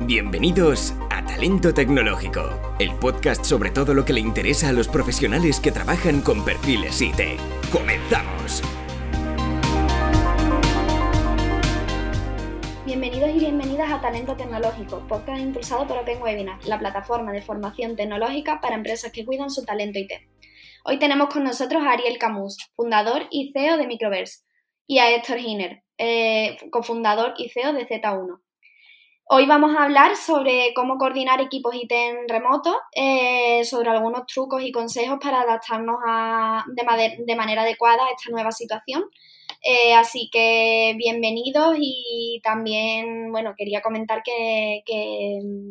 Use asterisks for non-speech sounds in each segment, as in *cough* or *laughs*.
Bienvenidos a Talento Tecnológico, el podcast sobre todo lo que le interesa a los profesionales que trabajan con perfiles IT. ¡Comenzamos! Bienvenidos y bienvenidas a Talento Tecnológico, podcast impulsado por Open Webinar, la plataforma de formación tecnológica para empresas que cuidan su talento IT. Hoy tenemos con nosotros a Ariel Camus, fundador y CEO de Microverse, y a Héctor Hiner, eh, cofundador y CEO de Z1. Hoy vamos a hablar sobre cómo coordinar equipos IT en remoto, eh, sobre algunos trucos y consejos para adaptarnos de, manera adecuada a esta nueva situación. Eh, así que bienvenidos y también, bueno, quería comentar que,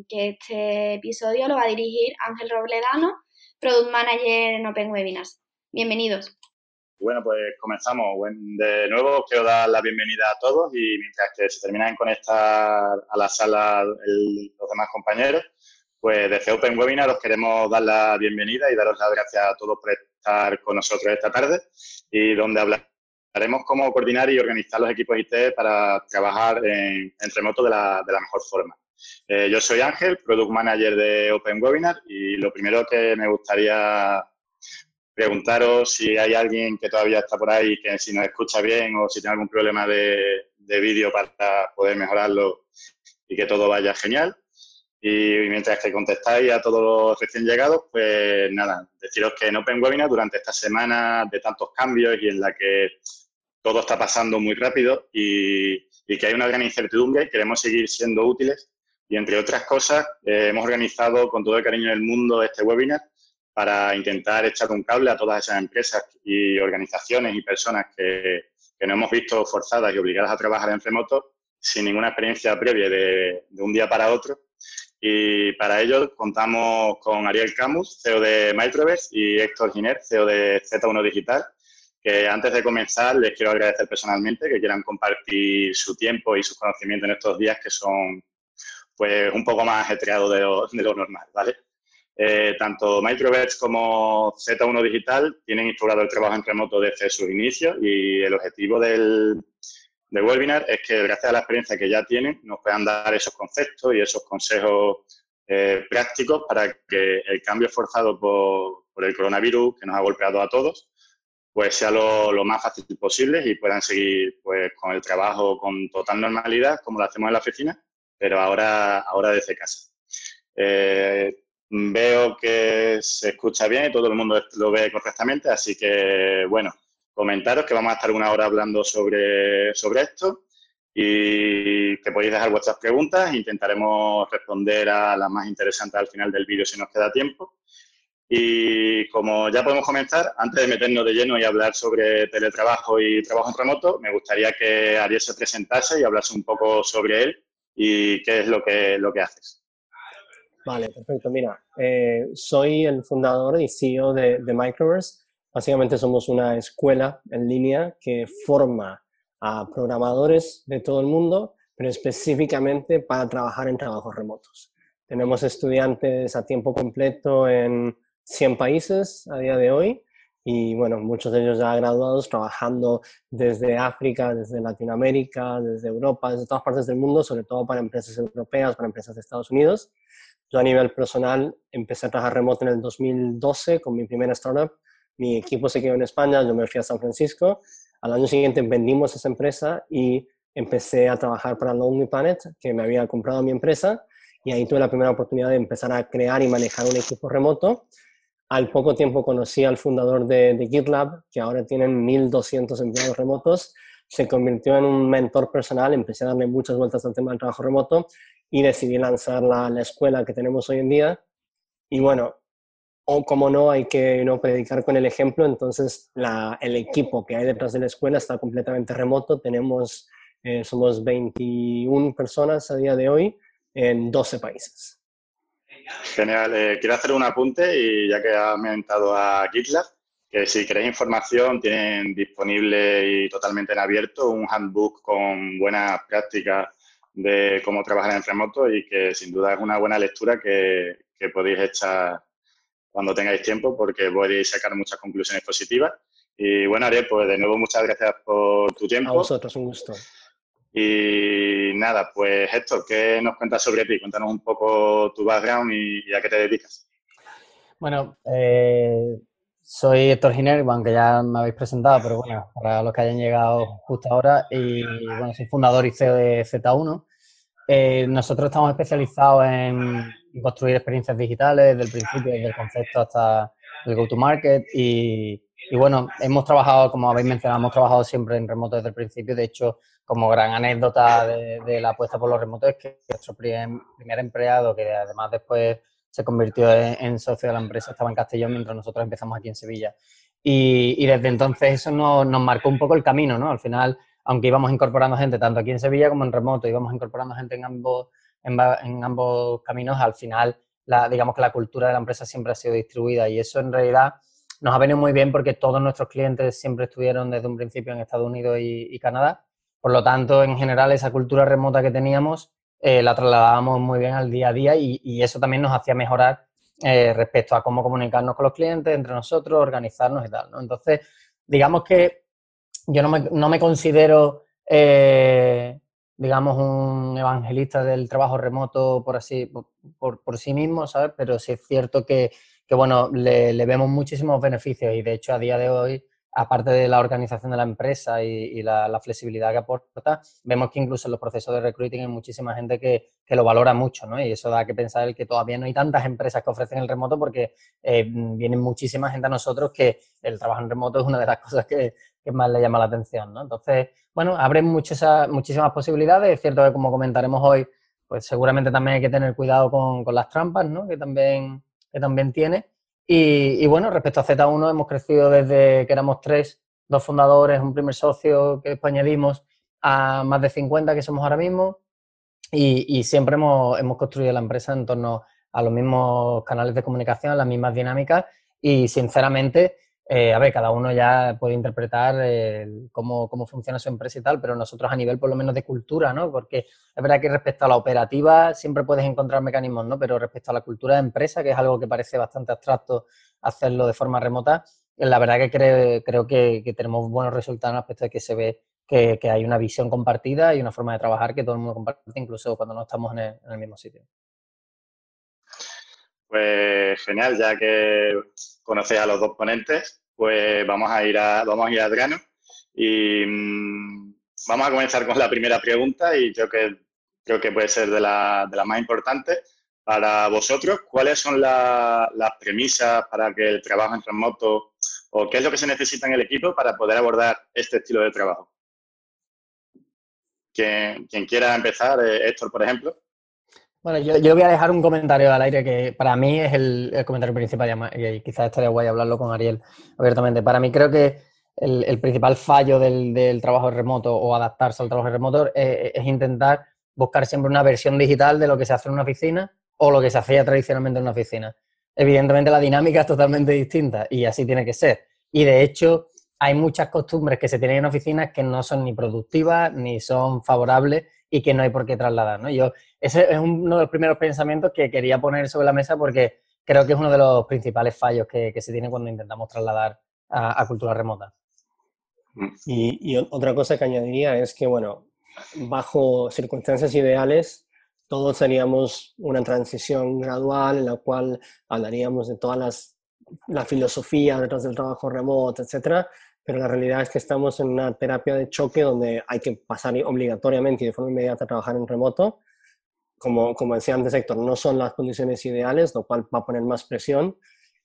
este episodio lo va a dirigir Ángel Robledano, Product Manager en Open Webinars. Bienvenidos. Bueno, pues comenzamos. de nuevo, quiero dar la bienvenida a todos y mientras que se terminan de conectar a la sala los demás compañeros, pues desde Open Webinar os queremos dar la bienvenida y daros las gracias a todos por estar con nosotros esta tarde y donde hablaremos cómo coordinar y organizar los equipos IT para trabajar en, remoto de la, mejor forma. Eh, yo soy Ángel, Product Manager de Open Webinar y lo primero que me gustaría preguntaros si hay alguien que todavía está por ahí, que si nos escucha bien o si tiene algún problema de, vídeo para poder mejorarlo y que todo vaya genial. Y mientras que contestáis a todos los recién llegados, pues nada, deciros que en Open Webinar durante esta semana de tantos cambios y en la que todo está pasando muy rápido y, que hay una gran incertidumbre, queremos seguir siendo útiles y entre otras cosas eh, hemos organizado con todo el cariño del mundo este webinar para intentar echar un cable a todas esas empresas y organizaciones y personas que, que nos hemos visto forzadas y obligadas a trabajar en remoto sin ninguna experiencia previa de, de un día para otro. Y para ello contamos con Ariel Camus, CEO de Microverse, y Héctor Giner, CEO de Z1 Digital, que antes de comenzar les quiero agradecer personalmente que quieran compartir su tiempo y sus conocimientos en estos días que son pues un poco más ajetreados de de lo normal, ¿vale? Eh, tanto Microverse como Z1 Digital tienen instaurado el trabajo en remoto desde sus inicios y el objetivo del, webinar es que gracias a la experiencia que ya tienen nos puedan dar esos conceptos y esos consejos eh, prácticos para que el cambio forzado por, el coronavirus que nos ha golpeado a todos pues sea lo, más fácil posible y puedan seguir pues con el trabajo con total normalidad como lo hacemos en la oficina, pero ahora, ahora desde casa. Eh, Veo que se escucha bien y todo el mundo lo ve correctamente, así que, bueno, comentaros que vamos a estar una hora hablando sobre, sobre esto y que podéis dejar vuestras preguntas. Intentaremos responder a las más interesantes al final del vídeo si nos queda tiempo. Y como ya podemos comenzar, antes de meternos de lleno y hablar sobre teletrabajo y trabajo en remoto, me gustaría que Ariel se presentase y hablase un poco sobre él y qué es lo que, lo que haces. Vale, perfecto. Mira, eh, soy el fundador y CEO de, de, Microverse. Básicamente somos una escuela en línea que forma a programadores de todo el mundo, pero específicamente para trabajar en trabajos remotos. Tenemos estudiantes a tiempo completo en 100 países a día de hoy y bueno, muchos de ellos ya graduados trabajando desde África, desde Latinoamérica, desde Europa, desde todas partes del mundo, sobre todo para empresas europeas, para empresas de Estados Unidos. Yo a nivel personal empecé a trabajar remoto en el 2012 con mi primera startup. Mi equipo se quedó en España, yo me fui a San Francisco. Al año siguiente vendimos esa empresa y empecé a trabajar para Lonely Planet, que me había comprado mi empresa. Y ahí tuve la primera oportunidad de empezar a crear y manejar un equipo remoto. Al poco tiempo conocí al fundador de, GitLab, que ahora tienen 1.200 empleados remotos. Se convirtió en un mentor personal, empecé a darle muchas vueltas al tema del trabajo remoto y decidí lanzar la, la escuela que tenemos hoy en día. Y bueno, o como no, hay que ¿no? predicar con el ejemplo, entonces el equipo que hay detrás de la escuela está completamente remoto, tenemos, eh, somos 21 personas a día de hoy en 12 países. Genial, eh, quiero hacer un apunte y ya que has mentado a GitLab, que si queréis información tienen disponible y totalmente en abierto un handbook con buenas prácticas de cómo trabajar en remoto y que sin duda es una buena lectura que, que podéis echar cuando tengáis tiempo porque podéis sacar muchas conclusiones positivas. Y bueno, Ariel, pues de nuevo muchas gracias por tu tiempo. A vosotros, un gusto. Y nada, pues Héctor, ¿qué nos cuentas sobre ti? Cuéntanos un poco tu background y, a qué te dedicas. Bueno, eh, soy Héctor Giner, aunque ya me habéis presentado, pero bueno, para los que hayan llegado justo ahora, y bueno, soy fundador y CEO de Z1. Eh, nosotros estamos especializados en construir experiencias digitales, desde el principio, desde el concepto hasta el go-to-market. Y, y, bueno, hemos trabajado, como habéis mencionado, hemos trabajado siempre en remoto desde el principio. De hecho, como gran anécdota de, la apuesta por los remotos es que nuestro primer, empleado, que además después se convirtió en, socio de la empresa, estaba en Castellón mientras nosotros empezamos aquí en Sevilla. Y, y desde entonces eso nos, nos marcó un poco el camino, ¿no? Al final aunque íbamos incorporando gente tanto aquí en Sevilla como en remoto, íbamos incorporando gente en ambos, en, ambos caminos, al final, la, digamos que la cultura de la empresa siempre ha sido distribuida y eso en realidad nos ha venido muy bien porque todos nuestros clientes siempre estuvieron desde un principio en Estados Unidos y, Canadá. Por lo tanto, en general, esa cultura remota que teníamos eh, la trasladábamos muy bien al día a día y, eso también nos hacía mejorar eh, respecto a cómo comunicarnos con los clientes, entre nosotros, organizarnos y tal. ¿no? Entonces, digamos que yo no me, no me considero, eh, digamos, un evangelista del trabajo remoto por así, por, por, sí mismo, ¿sabes? Pero sí es cierto que, que bueno, le, vemos muchísimos beneficios y de hecho a día de hoy aparte de la organización de la empresa y, la, flexibilidad que aporta, vemos que incluso en los procesos de recruiting hay muchísima gente que, lo valora mucho, ¿no? Y eso da que pensar que todavía no hay tantas empresas que ofrecen el remoto porque eh, vienen muchísima gente a nosotros que el trabajo en remoto es una de las *laughs* cosas que, más le llama la atención, ¿no? Entonces, bueno, abren muchas, muchísimas posibilidades. Es cierto que como comentaremos hoy, pues seguramente también hay que tener cuidado con, con las trampas, ¿no? Que también, que también tiene. Y, bueno, respecto a Z1 hemos crecido desde que éramos tres, dos fundadores, un primer socio que después añadimos a más de 50 que somos ahora mismo y, siempre hemos, hemos, construido la empresa en torno a los mismos canales de comunicación, las mismas dinámicas y sinceramente eh, a ver, cada uno ya puede interpretar cómo, cómo, funciona su empresa y tal, pero nosotros a nivel por lo menos de cultura, ¿no? Porque es verdad que respecto a la operativa siempre puedes encontrar mecanismos, ¿no? Pero respecto a la cultura de empresa, que es algo que parece bastante abstracto hacerlo de forma remota, eh, la verdad que creo, que, tenemos buenos resultados en el aspecto de que se ve que, hay una visión compartida y una forma de trabajar que todo el mundo comparte, incluso cuando no estamos en el mismo sitio. Pues genial, ya que conocéis a los dos ponentes, pues vamos a ir a, vamos a ir. Y mm, vamos a comenzar con la primera pregunta y creo que, creo que puede ser de las la más importantes. Para vosotros, ¿cuáles son las premisas para que el trabajo en remoto o qué es lo que se necesita en el equipo para poder abordar este estilo de trabajo? Quien, quien quiera empezar, eh, Héctor, por ejemplo. Bueno, yo, voy a dejar un comentario al aire que para mí es el, comentario principal y quizás estaría guay hablarlo con Ariel abiertamente. Para mí creo que el, principal fallo del, trabajo remoto o adaptarse al trabajo remoto es, es, intentar buscar siempre una versión digital de lo que se hace en una oficina o lo que se hacía tradicionalmente en una oficina. Evidentemente la dinámica es totalmente distinta y así tiene que ser. Y de hecho hay muchas costumbres que se tienen en oficinas que no son ni productivas ni son favorables y que no hay por qué trasladar. ¿no? Yo, ese es uno de los primeros pensamientos que quería poner sobre la mesa porque creo que es uno de los principales fallos que, se tiene cuando intentamos trasladar a, cultura remota. Mm. Y, otra cosa que añadiría es que, bueno, bajo circunstancias ideales, todos haríamos una transición gradual en la cual hablaríamos de todas las la filosofía detrás del trabajo remoto, etcétera, pero la realidad es que estamos en una terapia de choque donde hay que pasar obligatoriamente y de forma inmediata a trabajar en remoto. Como, como decía antes Héctor, no son las condiciones ideales, lo cual va a poner más presión,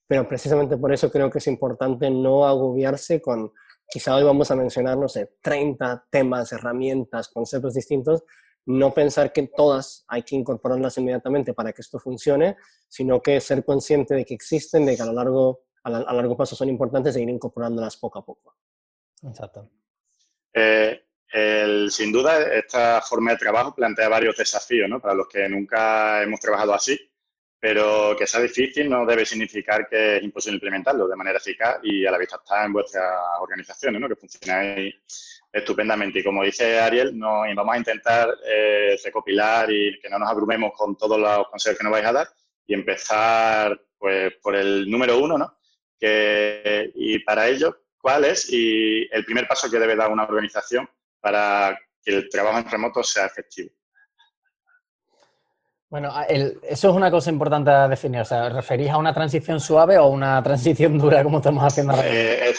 pero precisamente por eso creo que es importante no agobiarse con, quizá hoy vamos a mencionar, no sé, 30 temas, herramientas, conceptos distintos, no pensar que todas hay que incorporarlas inmediatamente para que esto funcione, sino que ser consciente de que existen, de que a lo largo a, largo plazo son importantes e ir incorporándolas poco a poco. Exacto. Eh, sin duda, esta forma de trabajo plantea varios desafíos ¿no? para los que nunca hemos trabajado así, pero que sea difícil no debe significar que es imposible implementarlo de manera eficaz y a la vista está en vuestras organizaciones, ¿no? que funcionáis estupendamente. Y como dice Ariel, nos vamos a intentar eh, recopilar y que no nos abrumemos con todos los consejos que nos vais a dar y empezar pues, por el número uno, ¿no? Y para ello, ¿cuál es y el primer paso que debe dar una organización para que el trabajo en remoto sea efectivo. Bueno, eso es una cosa importante a definir. O sea, ¿referís a una transición suave o una transición dura como estamos haciendo ahora? Eh,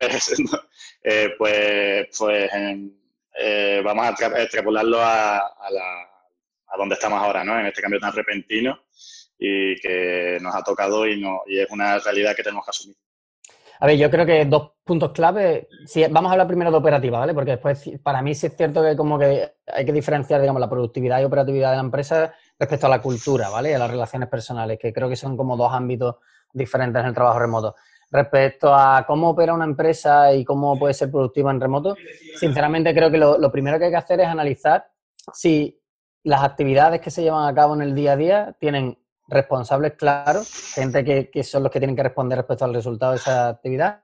*laughs* eh, pues pues eh, vamos a extrapolarlo a, a, donde estamos ahora, ¿no? En este cambio tan repentino y que nos ha tocado y, no, y es una realidad que tenemos que asumir. A ver, yo creo que dos puntos clave. Si, vamos a hablar primero de operativa, ¿vale? Porque después, para mí sí es cierto que como que hay que diferenciar, digamos, la productividad y operatividad de la empresa respecto a la cultura, ¿vale? Y a las relaciones personales, que creo que son como dos ámbitos diferentes en el trabajo remoto. Respecto a cómo opera una empresa y cómo puede ser productiva en remoto, sinceramente creo que lo, lo primero que hay que hacer es analizar si las actividades que se llevan a cabo en el día a día tienen responsables claros, gente que, son los que tienen que responder respecto al resultado de esa actividad,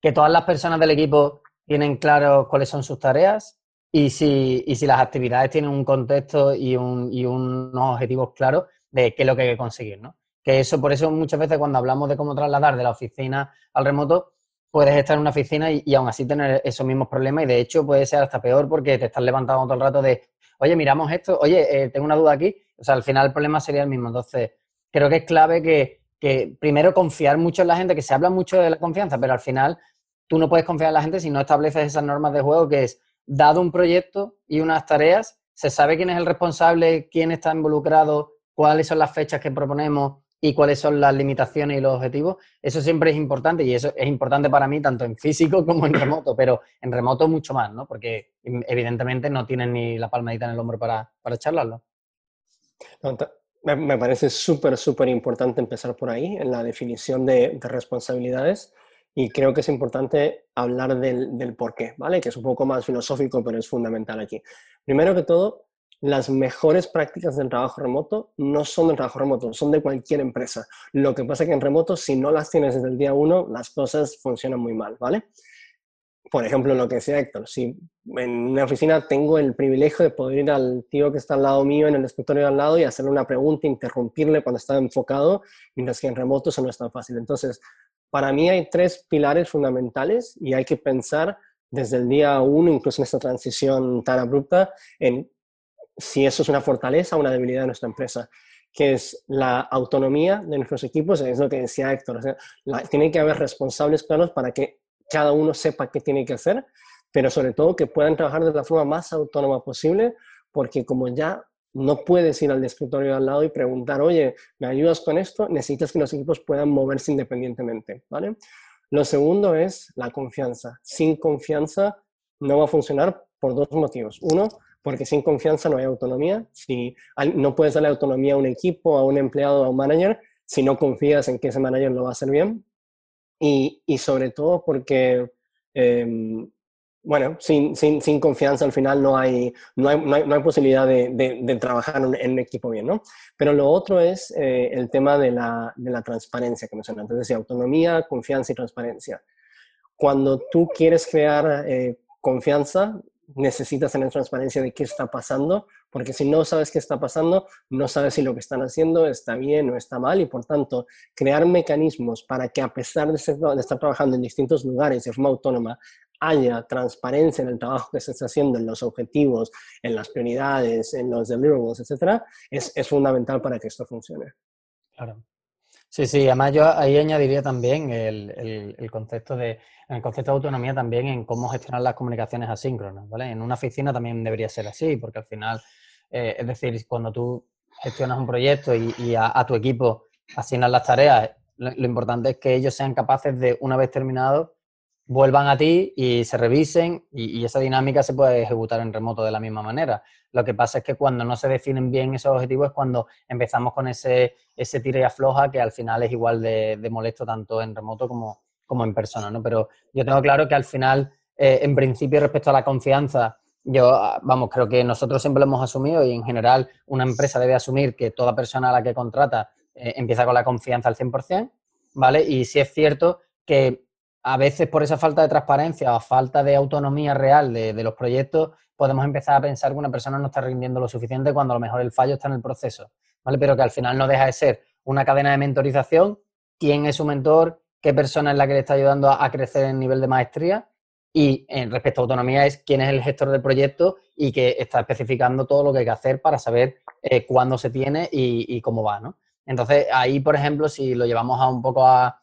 que todas las personas del equipo tienen claro cuáles son sus tareas y si, y si las actividades tienen un contexto y, un, y unos objetivos claros de qué es lo que hay que conseguir, ¿no? Que eso, por eso muchas veces cuando hablamos de cómo trasladar de la oficina al remoto, puedes estar en una oficina y, aún así tener esos mismos problemas y de hecho puede ser hasta peor porque te estás levantando todo el rato de, oye, miramos esto, oye, eh, tengo una duda aquí, o sea, al final el problema sería el mismo. Entonces, creo que es clave que, primero confiar mucho en la gente, que se habla mucho de la confianza, pero al final tú no puedes confiar en la gente si no estableces esas normas de juego que es, dado un proyecto y unas tareas, se sabe quién es el responsable, quién está involucrado, cuáles son las fechas que proponemos y cuáles son las limitaciones y los objetivos. Eso siempre es importante y eso es importante para mí tanto en físico *laughs* como en remoto, pero en remoto mucho más, ¿no? Porque evidentemente no tienen ni la palmadita en el hombro para, para charlarlo. Me parece súper, súper importante empezar por ahí, en la definición de, responsabilidades, y creo que es importante hablar del, del por qué, ¿vale? Que es un poco más filosófico, pero es fundamental aquí. Primero que todo, las mejores prácticas del trabajo remoto no son del trabajo remoto, son de cualquier empresa. Lo que pasa es que en remoto, si no las tienes desde el día uno, las cosas funcionan muy mal, ¿vale? Por ejemplo, lo que decía Héctor, si en una oficina tengo el privilegio de poder ir al tío que está al lado mío en el escritorio de al lado y hacerle una pregunta, interrumpirle cuando está enfocado, mientras que en remoto eso no es tan fácil. Entonces, para mí hay tres pilares fundamentales y hay que pensar desde el día uno, incluso en esta transición tan abrupta, en si eso es una fortaleza o una debilidad de nuestra empresa que es la autonomía de nuestros equipos, es lo que decía Héctor, tiene que haber responsables claros para que cada uno sepa qué tiene que hacer, pero sobre todo que puedan trabajar de la forma más autónoma posible, porque como ya no puedes ir al escritorio al lado y preguntar, oye, ¿me ayudas con esto? Necesitas que los equipos puedan moverse independientemente, ¿vale? Lo segundo es la confianza. Sin confianza no va a funcionar por dos motivos. Uno, porque sin confianza no hay autonomía. Si no puedes darle autonomía a un equipo, a un empleado, a un manager, si no confías en que ese manager lo va a hacer bien. Y, y sobre todo porque, em, bueno, sin, sin, sin, confianza al final no hay, no hay, no hay, posibilidad de, de, trabajar en un equipo bien, ¿no? Pero lo otro es eh, el tema de la, de la transparencia que mencioné antes, es decir, autonomía, confianza y transparencia. Cuando tú quieres crear eh, confianza, necesitas tener transparencia de qué está pasando, porque si no sabes qué está pasando, no sabes si lo que están haciendo está bien o está mal, y por tanto, crear mecanismos para que a pesar de, estar trabajando en distintos lugares de forma autónoma, haya transparencia en el trabajo que se está haciendo, en los objetivos, en las prioridades, en los deliverables, etcétera, es, es fundamental para que esto funcione. Claro. Sí, sí, además yo ahí añadiría también el, el, concepto de el concepto de autonomía también en cómo gestionar las comunicaciones asíncronas, ¿vale? En una oficina también debería ser así, porque al final, eh, es decir, cuando tú gestionas un proyecto y, a, tu equipo asignas las tareas, lo, importante es que ellos sean capaces de, una vez terminado, vuelvan a ti y se revisen y, esa dinámica se puede ejecutar en remoto de la misma manera. Lo que pasa es que cuando no se definen bien esos objetivos es cuando empezamos con ese, ese tira y afloja que al final es igual de, molesto tanto en remoto como, como en persona, ¿no? Pero yo tengo claro que al final, eh, en principio, respecto a la confianza, yo, vamos, creo que nosotros siempre lo hemos asumido y en general una empresa debe asumir que toda persona a la que contrata eh, empieza con la confianza al 100%, ¿vale? Y si es cierto que a veces por esa falta de transparencia o falta de autonomía real de, los proyectos, podemos empezar a pensar que una persona no está rindiendo lo suficiente cuando a lo mejor el fallo está en el proceso, ¿vale? Pero que al final no deja de ser una cadena de mentorización, quién es su mentor, qué persona es la que le está ayudando a, crecer en nivel de maestría Y en respecto a autonomía es quién es el gestor del proyecto y que está especificando todo lo que hay que hacer para saber eh, cuándo se tiene y, cómo va, ¿no? Entonces, ahí, por ejemplo, si lo llevamos a un poco a,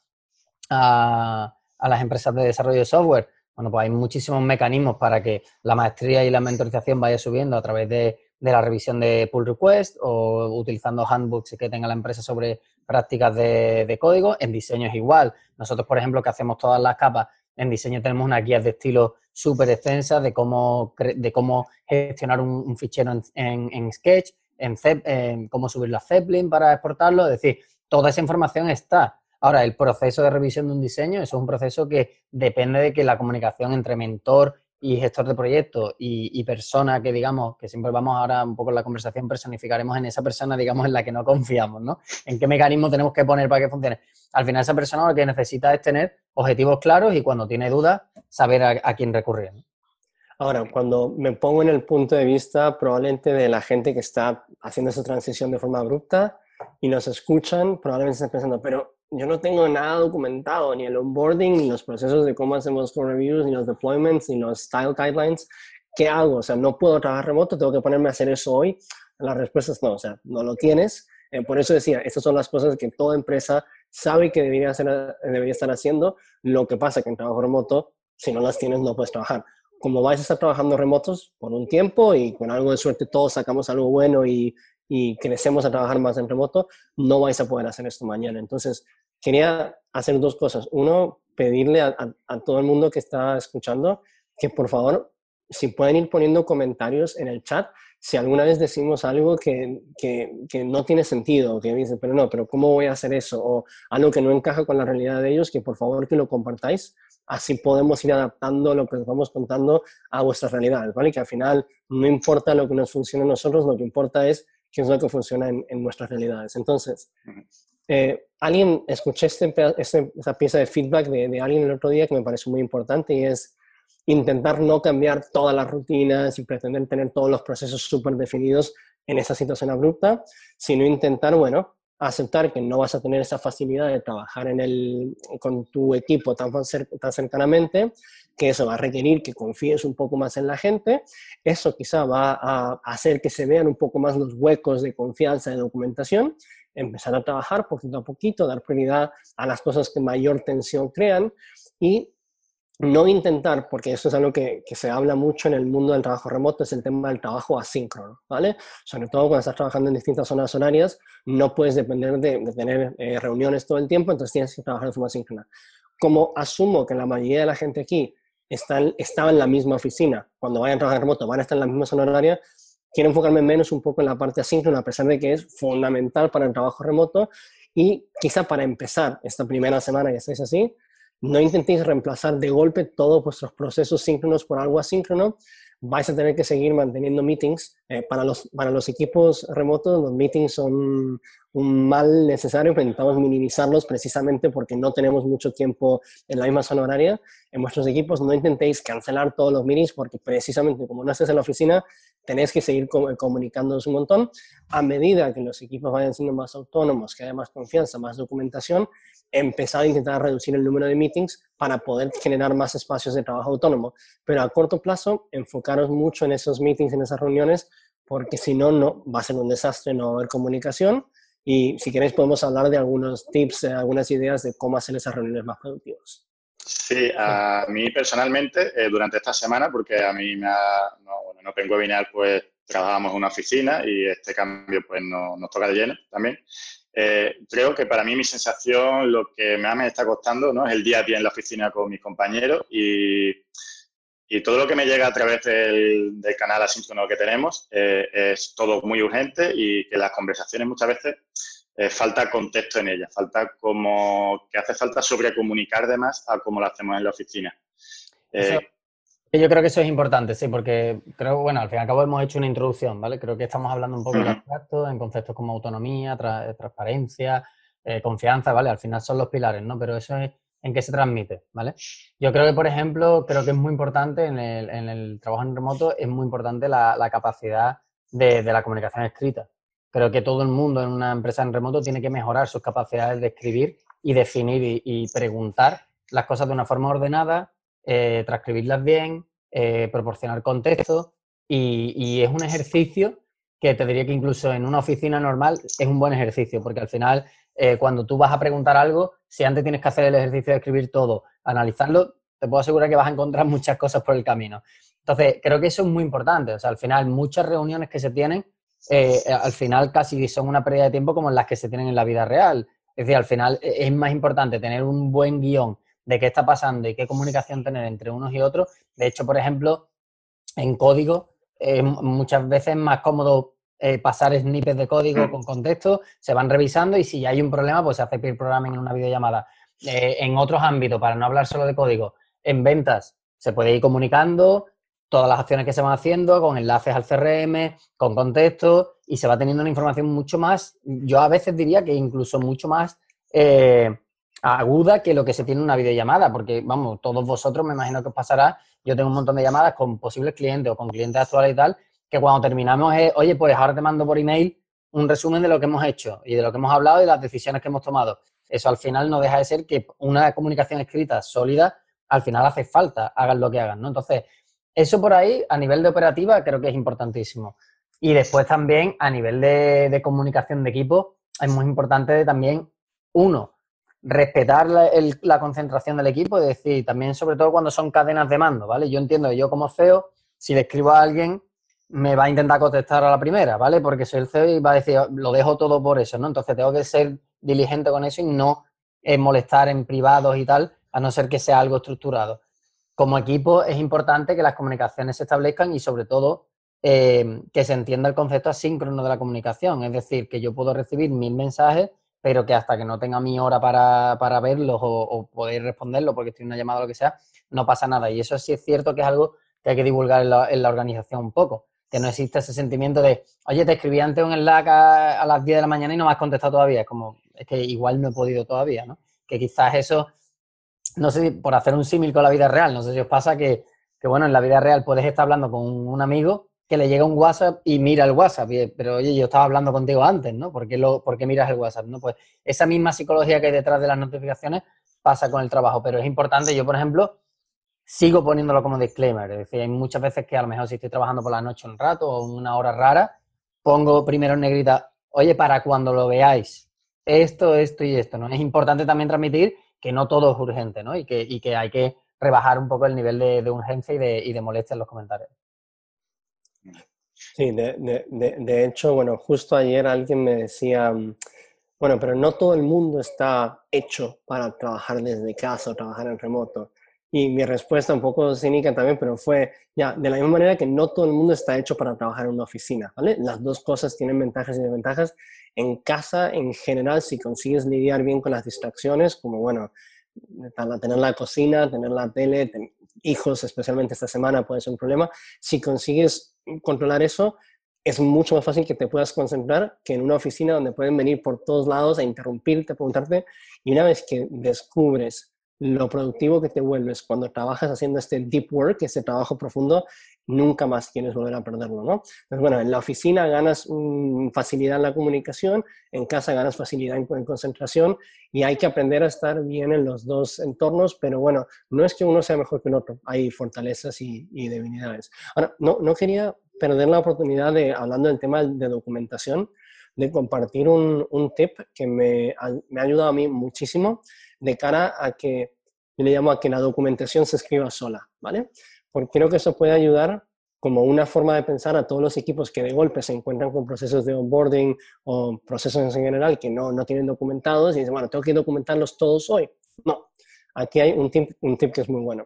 las empresas de desarrollo de software, bueno, pues hay muchísimos mecanismos para que la maestría y la mentorización vaya subiendo a través de, de la revisión de pull request o utilizando handbooks que tenga la empresa sobre prácticas de, de, código. En diseño es igual. Nosotros, por ejemplo, que hacemos todas las capas en diseño tenemos unas guías de estilo súper extensas de cómo, de cómo gestionar un, fichero en, Sketch, en, cómo subir la Zeppelin para exportarlo. Es decir, toda esa información está. Ahora, el proceso de revisión de un diseño, eso es un proceso que depende de que la comunicación entre mentor y gestor de proyecto y, persona que digamos, que siempre vamos ahora un poco en la conversación, personificaremos en esa persona, digamos, en la que no confiamos, ¿no? En qué mecanismo tenemos que poner para que funcione. Al final esa persona lo que necesita es tener objetivos claros y cuando tiene dudas, saber a, quién recurrir. Ahora, cuando me pongo en el punto de vista probablemente de la gente que está haciendo esa transición de forma abrupta y nos escuchan, probablemente estén pensando, pero yo no tengo nada documentado, ni el onboarding, ni los procesos de cómo hacemos con reviews, ni los deployments, ni los style guidelines. ¿Qué hago? O sea, no puedo trabajar remoto, tengo que ponerme a hacer eso hoy. La respuesta es no, o sea, no lo tienes. Eh, por eso decía, estas son las cosas que toda empresa sabe que debería, hacer, debería estar haciendo. Lo que pasa que en trabajo remoto, si no las tienes, no puedes trabajar. Como vais a estar trabajando remotos por un tiempo y con algo de suerte todos sacamos algo bueno y, y crecemos a trabajar más en remoto, no vais a poder hacer esto mañana. Entonces, quería hacer dos cosas. Uno, pedirle a, todo el mundo que está escuchando que por favor, si pueden ir poniendo comentarios en el chat, si alguna vez decimos algo que, que, que no tiene sentido, que dicen, pero no, pero ¿cómo voy a hacer eso? O algo que no encaja con la realidad de ellos, que por favor que lo compartáis. Así podemos ir adaptando lo que os vamos contando a vuestra realidad, ¿vale? Que al final no importa lo que nos funcione a nosotros, lo que importa es qué es lo que funciona en, nuestras realidades. Entonces, eh, alguien, escuché este, este, esta pieza de feedback de, de, alguien el otro día que me parece muy importante y es intentar no cambiar todas las rutinas y pretender tener todos los procesos súper definidos en esa situación abrupta, sino intentar, bueno, aceptar que no vas a tener esa facilidad de trabajar en el, con tu equipo tan, tan cercanamente, que eso va a requerir que confíes un poco más en la gente, eso quizá va a hacer que se vean un poco más los huecos de confianza de documentación, empezar a trabajar poquito a poquito, dar prioridad a las cosas que mayor tensión crean y no intentar, porque eso es algo que, se habla mucho en el mundo del trabajo remoto, es el tema del trabajo asíncrono, ¿vale? Sobre todo cuando estás trabajando en distintas zonas horarias, no puedes depender de, tener eh, reuniones todo el tiempo, entonces tienes que trabajar de forma asíncrona. Como asumo que la mayoría de la gente aquí está, estaba en la misma oficina, cuando vayan a trabajar remoto van a estar en la misma zona horaria, quiero enfocarme menos un poco en la parte asíncrona, a pesar de que es fundamental para el trabajo remoto, y quizá para empezar esta primera semana que estéis así, no intentéis reemplazar de golpe todos vuestros procesos síncronos por algo asíncrono. Vais a tener que seguir manteniendo meetings. Eh, para, los, para los equipos remotos, los meetings son un mal necesario, intentamos minimizarlos precisamente porque no tenemos mucho tiempo en la misma zona horaria. En vuestros equipos no intentéis cancelar todos los meetings porque precisamente como no estés en la oficina, tenéis que seguir comunicándoos un montón. A medida que los equipos vayan siendo más autónomos, que haya más confianza, más documentación, empezar a intentar reducir el número de meetings para poder generar más espacios de trabajo autónomo. Pero a corto plazo, enfocaros mucho en esos meetings, en esas reuniones, porque si no, no va a ser un desastre no haber comunicación. Y si queréis podemos hablar de algunos tips, algunas ideas de cómo hacer esas reuniones más productivas. Sí, a mí personalmente, eh, durante esta semana, porque a mí me ha, no, bueno, no tengo webinar, pues trabajamos en una oficina y este cambio pues no, nos toca de lleno también. Eh, creo que para mí mi sensación, lo que más me está costando, ¿no? Es el día a día en la oficina con mis compañeros y, y todo lo que me llega a través del, del canal asíncrono que tenemos eh, es todo muy urgente y que las conversaciones muchas veces eh, falta contexto en ellas, falta como que hace falta sobrecomunicar de más a como lo hacemos en la oficina. Yo creo que eso es importante, sí, porque creo, bueno, al fin y al cabo hemos hecho una introducción, ¿vale? Creo que estamos hablando un poco de abstracto, en conceptos como autonomía, transparencia, eh, confianza, ¿vale? Al final son los pilares, ¿no? Pero eso es en qué se transmite, ¿vale? Yo creo que, por ejemplo, creo que es muy importante en el, trabajo en remoto, es muy importante la, capacidad de, la comunicación escrita. Creo que todo el mundo en una empresa en remoto tiene que mejorar sus capacidades de escribir y definir y preguntar las cosas de una forma ordenada, eh, transcribirlas bien, eh, proporcionar contexto y, es un ejercicio que te diría que incluso en una oficina normal es un buen ejercicio, porque al final cuando tú vas a preguntar algo, si antes tienes que hacer el ejercicio de escribir todo, analizarlo, te puedo asegurar que vas a encontrar *laughs* muchas cosas por el camino. Entonces, creo que eso es muy importante. O sea, al final, muchas reuniones que se tienen, eh, al final casi son una pérdida de tiempo como las que se tienen en la vida real. Es decir, al final e, es más importante tener un buen guion de qué está pasando y qué comunicación tener entre unos y otros. De hecho, por ejemplo, en código es muchas veces más cómodo eh, pasar snippets de código con contexto, se van revisando y si hay un problema, pues se hace peer programming en una videollamada. Eh, en otros ámbitos, para no hablar solo de código, en ventas se puede ir comunicando todas las acciones que se van haciendo con enlaces al CRM, con contexto y se va teniendo una información mucho más, yo a veces diría que incluso mucho más eh, aguda que lo que se tiene en una videollamada, porque vamos, todos vosotros me imagino que os pasará, yo tengo un montón de llamadas con posibles clientes o con clientes actuales y tal, que cuando terminamos es, oye, pues ahora te mando por email un resumen de lo que hemos hecho y de lo que hemos hablado y de las decisiones que hemos tomado. Eso al final no deja de ser que una comunicación escrita sólida al final hace falta, hagan lo que hagan, ¿no? Entonces, eso por ahí, a nivel de operativa, creo que es importantísimo. Y después también, a nivel de, comunicación de equipo, es muy importante también, uno, respetar la, concentración del equipo, es decir, también sobre todo cuando son cadenas de mando, ¿vale? Yo entiendo que yo como CEO, si le escribo a alguien, me va a intentar contestar a la primera, ¿vale? Porque soy el CEO y va a decir, lo dejo todo por eso, ¿no? Entonces tengo que ser diligente con eso y no molestar en privados y tal, a no ser que sea algo estructurado. Como equipo es importante que las comunicaciones se establezcan y sobre todo eh, que se entienda el concepto asíncrono de la comunicación, es decir, que yo puedo recibir mil mensajes, pero que hasta que no tenga mi hora para, verlos o, poder responderlos porque estoy en una llamada o lo que sea, no pasa nada. Y eso sí es cierto que es algo que hay que divulgar en la, en la organización un poco que no existe ese sentimiento de, oye, te escribí antes un Slack a, a, las 10 de la mañana y no me has contestado todavía. Es como, es que igual no he podido todavía, ¿no? Que quizás eso no sé, por hacer un símil con la vida real, no sé si os pasa que, bueno, en la vida real puedes estar hablando con un amigo que le llega un WhatsApp y mira el WhatsApp, pero oye, yo estaba hablando contigo antes, ¿no? ¿Por qué, lo, ¿Por qué miras el WhatsApp? ¿no? Pues esa misma psicología que hay detrás de las notificaciones pasa con el trabajo, pero es importante, yo por ejemplo, sigo poniéndolo como disclaimer, es decir, hay muchas veces que a lo mejor si estoy trabajando por la noche un rato o una hora rara, pongo primero en negrita, oye, para cuando lo veáis, esto, esto y esto, ¿no? Es importante también transmitir que no todo es urgente, ¿no? Y que, y que hay que rebajar un poco el nivel de, urgencia y de, y de, molestia en los comentarios. Sí, de, de, hecho, bueno, justo ayer alguien me decía, mm, bueno, pero no todo el mundo está hecho para trabajar desde casa o trabajar en remoto. Y mi respuesta, un poco cínica también, pero fue, ya, de la misma manera que no todo el mundo está hecho para trabajar en una oficina, ¿vale? Las dos cosas tienen ventajas y desventajas. En casa, en general, si consigues lidiar bien con las distracciones, como, bueno, tener la cocina, tener la tele, hijos, especialmente esta semana, puede ser un problema. Si consigues controlar eso, es mucho más fácil que te puedas concentrar que en una oficina donde pueden venir por todos lados a interrumpirte, a preguntarte. Y una vez que descubres lo productivo que te vuelves cuando trabajas haciendo este deep work, este trabajo profundo, nunca más quieres volver a perderlo, ¿no? Entonces, bueno, en la oficina ganas facilidad en la comunicación, en casa ganas facilidad en, concentración y hay que aprender a estar bien en los dos entornos, pero bueno, no es que uno sea mejor que el otro, hay fortalezas y, debilidades. Ahora, no, no quería perder la oportunidad de, hablando del tema de documentación, de compartir un, tip que me me ha ayudado a mí muchísimo de cara a que, le llamo a que la documentación se escriba sola, ¿vale? Porque creo que eso puede ayudar como una forma de pensar a todos los equipos que de golpe se encuentran con procesos de onboarding o procesos en general que no, no tienen documentados y dicen, bueno, tengo que documentarlos todos hoy. No, aquí hay un tip, un tip que es muy bueno.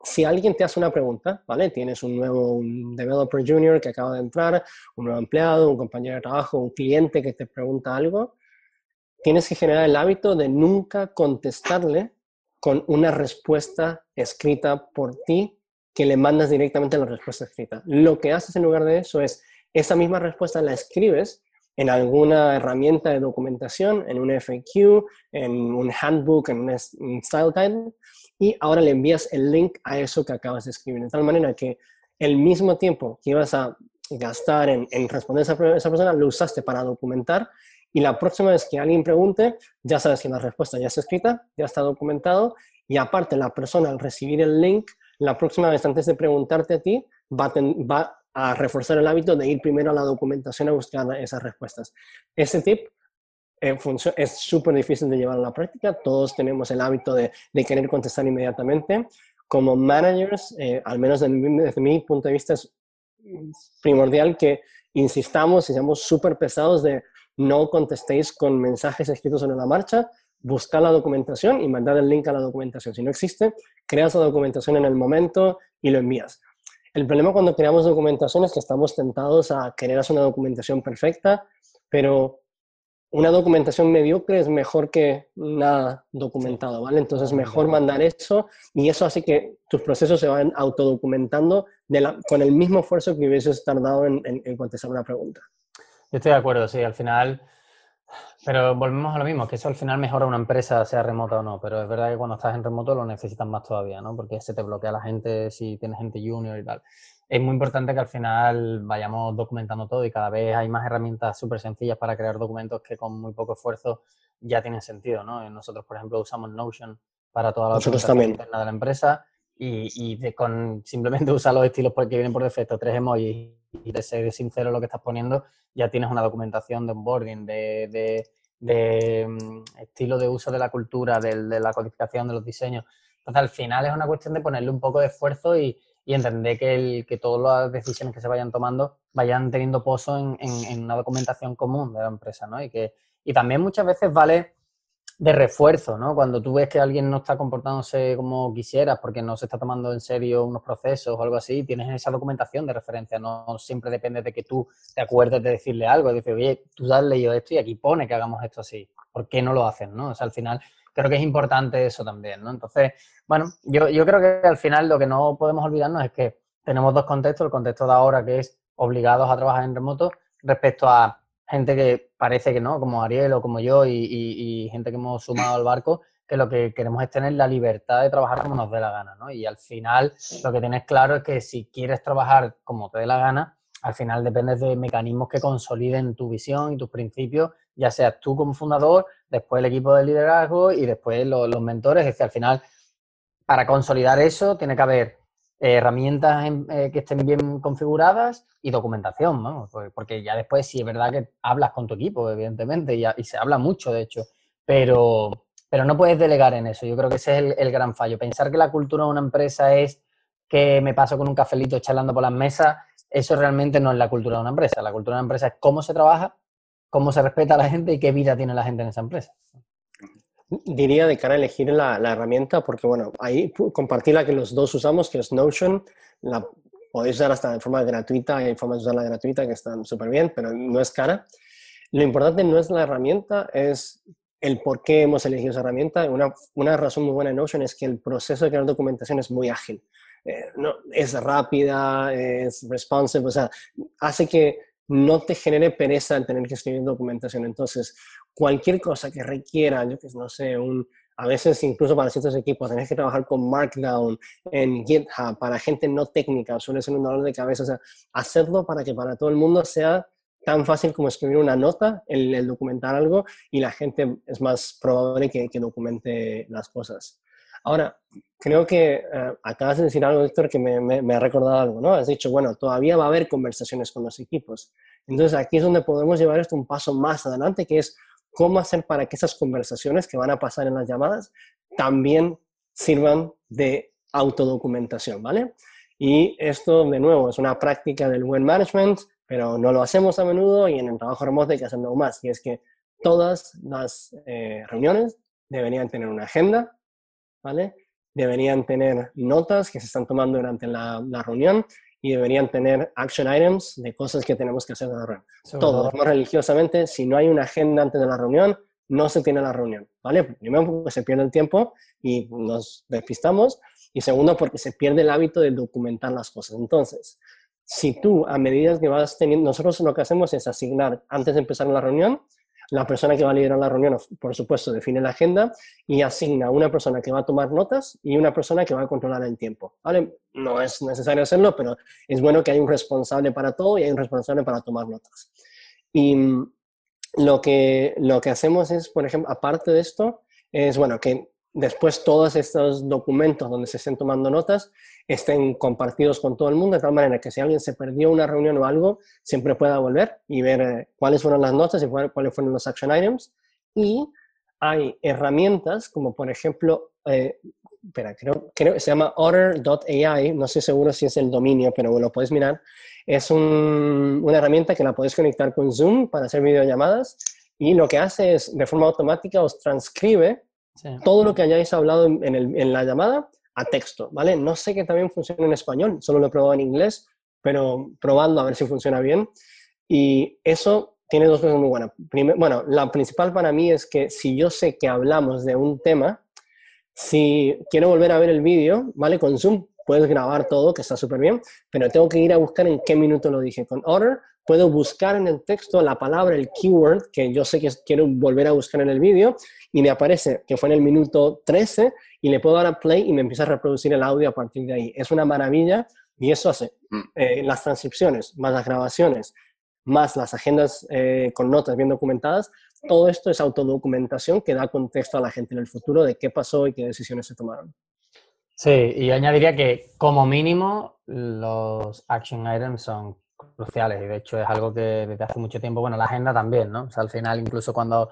Si alguien te hace una pregunta, ¿vale? Tienes un nuevo un developer junior que acaba de entrar, un nuevo empleado, un compañero de trabajo, un cliente que te pregunta algo, tienes que generar el hábito de nunca contestarle con una respuesta escrita por ti que le mandas directamente la respuesta escrita. Lo que haces en lugar de eso es, esa misma respuesta la escribes en alguna herramienta de documentación, en un FAQ, en un handbook, en un style guide, y ahora le envías el link a eso que acabas de escribir, de tal manera que el mismo tiempo que ibas a gastar en, responder a esa, esa persona, lo usaste para documentar y la próxima vez que alguien pregunte, ya sabes que la respuesta ya está escrita, ya está documentado Y aparte, la persona al recibir el link, la próxima vez antes de preguntarte a ti, va a reforzar el hábito de ir primero a la documentación a buscar esas respuestas. Ese tip eh, es súper difícil de llevar a la práctica. Todos tenemos el hábito de, querer contestar inmediatamente. Como managers, eh, al menos desde mi, punto de vista, es primordial que insistamos y seamos súper pesados de no contestéis con mensajes escritos sobre la marcha, buscar la documentación y mandar el link a la documentación. Si no existe, creas la documentación en el momento y lo envías. El problema cuando creamos documentación es que estamos tentados a querer hacer una documentación perfecta, pero una documentación mediocre es mejor que nada documentado, ¿vale? Entonces es mejor mandar eso y eso hace que tus procesos se vayan autodocumentando con el mismo esfuerzo que hubieses tardado en, en contestar una pregunta. Yo estoy de acuerdo, sí, al final pero volvemos a lo mismo, que eso al final mejora una empresa, sea remota o no, pero es verdad que cuando estás en remoto lo necesitas más todavía, ¿no? Porque se te bloquea la gente si tienes gente junior y tal. Es muy importante que al final vayamos documentando todo y cada vez hay más herramientas súper sencillas para crear documentos que con muy poco esfuerzo ya tienen sentido, ¿no? Nosotros, por ejemplo, usamos Notion para toda la documentación interna de la empresa y, y con simplemente *laughs* usar los estilos que vienen por defecto, tres emojis y de ser sincero lo que estás poniendo, ya tienes una documentación de onboarding, de, de, mm, estilo de uso de la cultura, de, la codificación de los diseños. Entonces, al final es una cuestión de ponerle un poco de esfuerzo y, y entender que, el, que todas las decisiones que se vayan tomando vayan teniendo pozo en, en, en, una documentación común de la empresa, ¿no? Y, que, y también muchas veces vale de refuerzo, ¿no? Cuando tú ves que alguien no está comportándose como quisieras porque no se está tomando en serio unos procesos o algo así, tienes esa documentación de referencia, no siempre depende de que tú te acuerdes de decirle algo, dices, oye, tú has leído esto y aquí pone que hagamos esto así, ¿por qué no lo hacen, no? O sea, al final creo que es importante eso también, ¿no? Entonces, bueno, yo, yo creo que al final lo que no podemos olvidarnos es que tenemos dos contextos, el contexto de ahora que es obligados a trabajar en remoto respecto a gente que parece que no, como Ariel o como yo y, gente que hemos sumado al barco, que lo que queremos es tener la libertad de trabajar como nos dé la gana, ¿no? Y al final lo que tienes claro es que si quieres trabajar como te dé la gana, al final dependes de mecanismos que consoliden tu visión y tus principios, ya seas tú como fundador, después el equipo de liderazgo y después los, los mentores. Es decir, al final, para consolidar eso, tiene que haber herramientas eh, que estén bien configuradas y documentación, porque ya después sí es verdad que hablas con tu equipo, evidentemente, y, se habla mucho, de hecho, pero, pero no puedes delegar en eso. Yo creo que ese es el, gran fallo. Pensar que la cultura de una empresa es que me paso con un cafelito charlando por las mesas, eso realmente no es la cultura de una empresa. La cultura de una empresa es cómo se trabaja, cómo se respeta a la gente y qué vida tiene la gente en esa empresa diría de cara a elegir la, la, herramienta, porque bueno, ahí compartí la que los dos usamos, que es Notion, la podéis usar hasta de forma gratuita, hay formas de usarla gratuita que están súper bien, pero no es cara. Lo importante no es la herramienta, es el por qué hemos elegido esa herramienta. Una, una razón muy buena de Notion es que el proceso de crear documentación es muy ágil. Eh, no, es rápida, es responsive, o sea, hace que no te genere pereza el tener que escribir documentación. Entonces, cualquier cosa que requiera, yo que no sé, un, a veces incluso para ciertos equipos tenés que trabajar con Markdown en GitHub para gente no técnica, suele ser un dolor de cabeza. O sea, hacerlo para que para todo el mundo sea tan fácil como escribir una nota, el, documentar algo, y la gente es más probable que documente las cosas. Ahora, creo que eh, acabas de decir algo, Héctor, que me, me, ha recordado algo, ¿no? Has dicho, bueno, todavía va a haber conversaciones con los equipos. Entonces, aquí es donde podemos llevar esto un paso más adelante, que es cómo hacer para que esas conversaciones que van a pasar en las llamadas también sirvan de autodocumentación, ¿vale? Y esto, de nuevo, es una práctica del buen management, pero no lo hacemos a menudo y en el trabajo remoto hay que hacerlo más. Y es que todas las eh, reuniones deberían tener una agenda, ¿vale? Deberían tener notas que se están tomando durante la, la reunión y deberían tener action items de cosas que tenemos que hacer en la reunión. Todo, religiosamente, si no hay una agenda antes de la reunión, no se tiene la reunión, ¿vale? Primero porque se pierde el tiempo y nos despistamos, y segundo porque se pierde el hábito de documentar las cosas. Entonces, si tú a medida que vas teniendo, nosotros lo que hacemos es asignar antes de empezar la reunión, la persona que va a liderar la reunión, por supuesto, define la agenda y asigna una persona que va a tomar notas y una persona que va a controlar el tiempo. No es necesario hacerlo, pero es bueno que hay un responsable para todo y hay un responsable para tomar notas. Y mm, lo que, lo que hacemos es, por ejemplo, aparte de esto, es bueno, que después todos estos documentos donde se estén tomando notas estén compartidos con todo el mundo, de tal manera que si alguien se perdió una reunión o algo, siempre pueda volver y ver eh, cuáles fueron las notas y cuáles fueron los action items. Y hay herramientas como por ejemplo, eh, creo, creo se llama Otter.ai, no estoy seguro si es el dominio, pero lo puedes mirar. Es una herramienta que la puedes conectar con Zoom para hacer videollamadas y lo que hace es, de forma automática, os transcribe todo lo que hayáis hablado en, la llamada a texto, ¿vale? No sé que también funciona en español, solo lo he probado en inglés, pero probando a ver si funciona bien. Y eso tiene dos cosas muy buenas. bueno, la principal para mí es que si yo sé que hablamos de un tema, si quiero volver a ver el vídeo, ¿vale? Con Zoom puedes grabar todo, que está súper bien, pero tengo que ir a buscar en qué minuto lo dije. Con Order puedo buscar en el texto la palabra, el keyword, que yo sé que quiero volver a buscar en el vídeo, y me aparece que fue en el minuto 13 y le puedo dar a play y me empieza a reproducir el audio a partir de ahí. Es una maravilla y eso hace mm. eh, las transcripciones, más las grabaciones, más las agendas eh, con notas bien documentadas. Todo esto es autodocumentación que da contexto a la gente en el futuro de qué pasó y qué decisiones se tomaron. Sí, y añadiría que como mínimo los action items son cruciales y de hecho es algo que desde hace mucho tiempo, bueno, la agenda también, ¿no? O sea, al final incluso cuando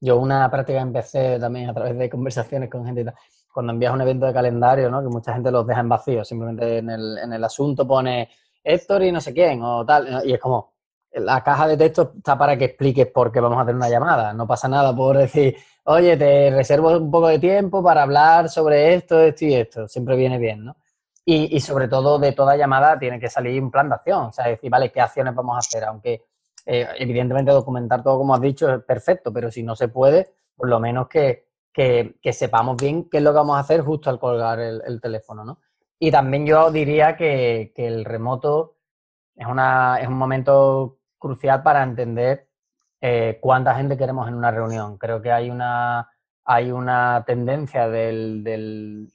yo una práctica empecé también a través de conversaciones con gente y tal, cuando envías un evento de calendario, ¿no? Que mucha gente los deja en vacío, simplemente en el, en el asunto pone Héctor y no sé quién o tal, y es como, la caja de texto está para que expliques por qué vamos a hacer una llamada, no pasa nada por decir, oye, te reservo un poco de tiempo para hablar sobre esto, esto y esto, siempre viene bien, ¿no? Y, sobre todo de toda llamada tiene que salir un plan de acción, o sea, decir, vale, ¿qué acciones vamos a hacer? Aunque eh, evidentemente documentar todo como has dicho es perfecto, pero si no se puede, por lo menos que, sepamos bien qué es lo que vamos a hacer justo al colgar el, teléfono, ¿no? Y también yo diría que, el remoto es, una, es un momento crucial para entender eh, cuánta gente queremos en una reunión. Creo que hay una, hay una tendencia del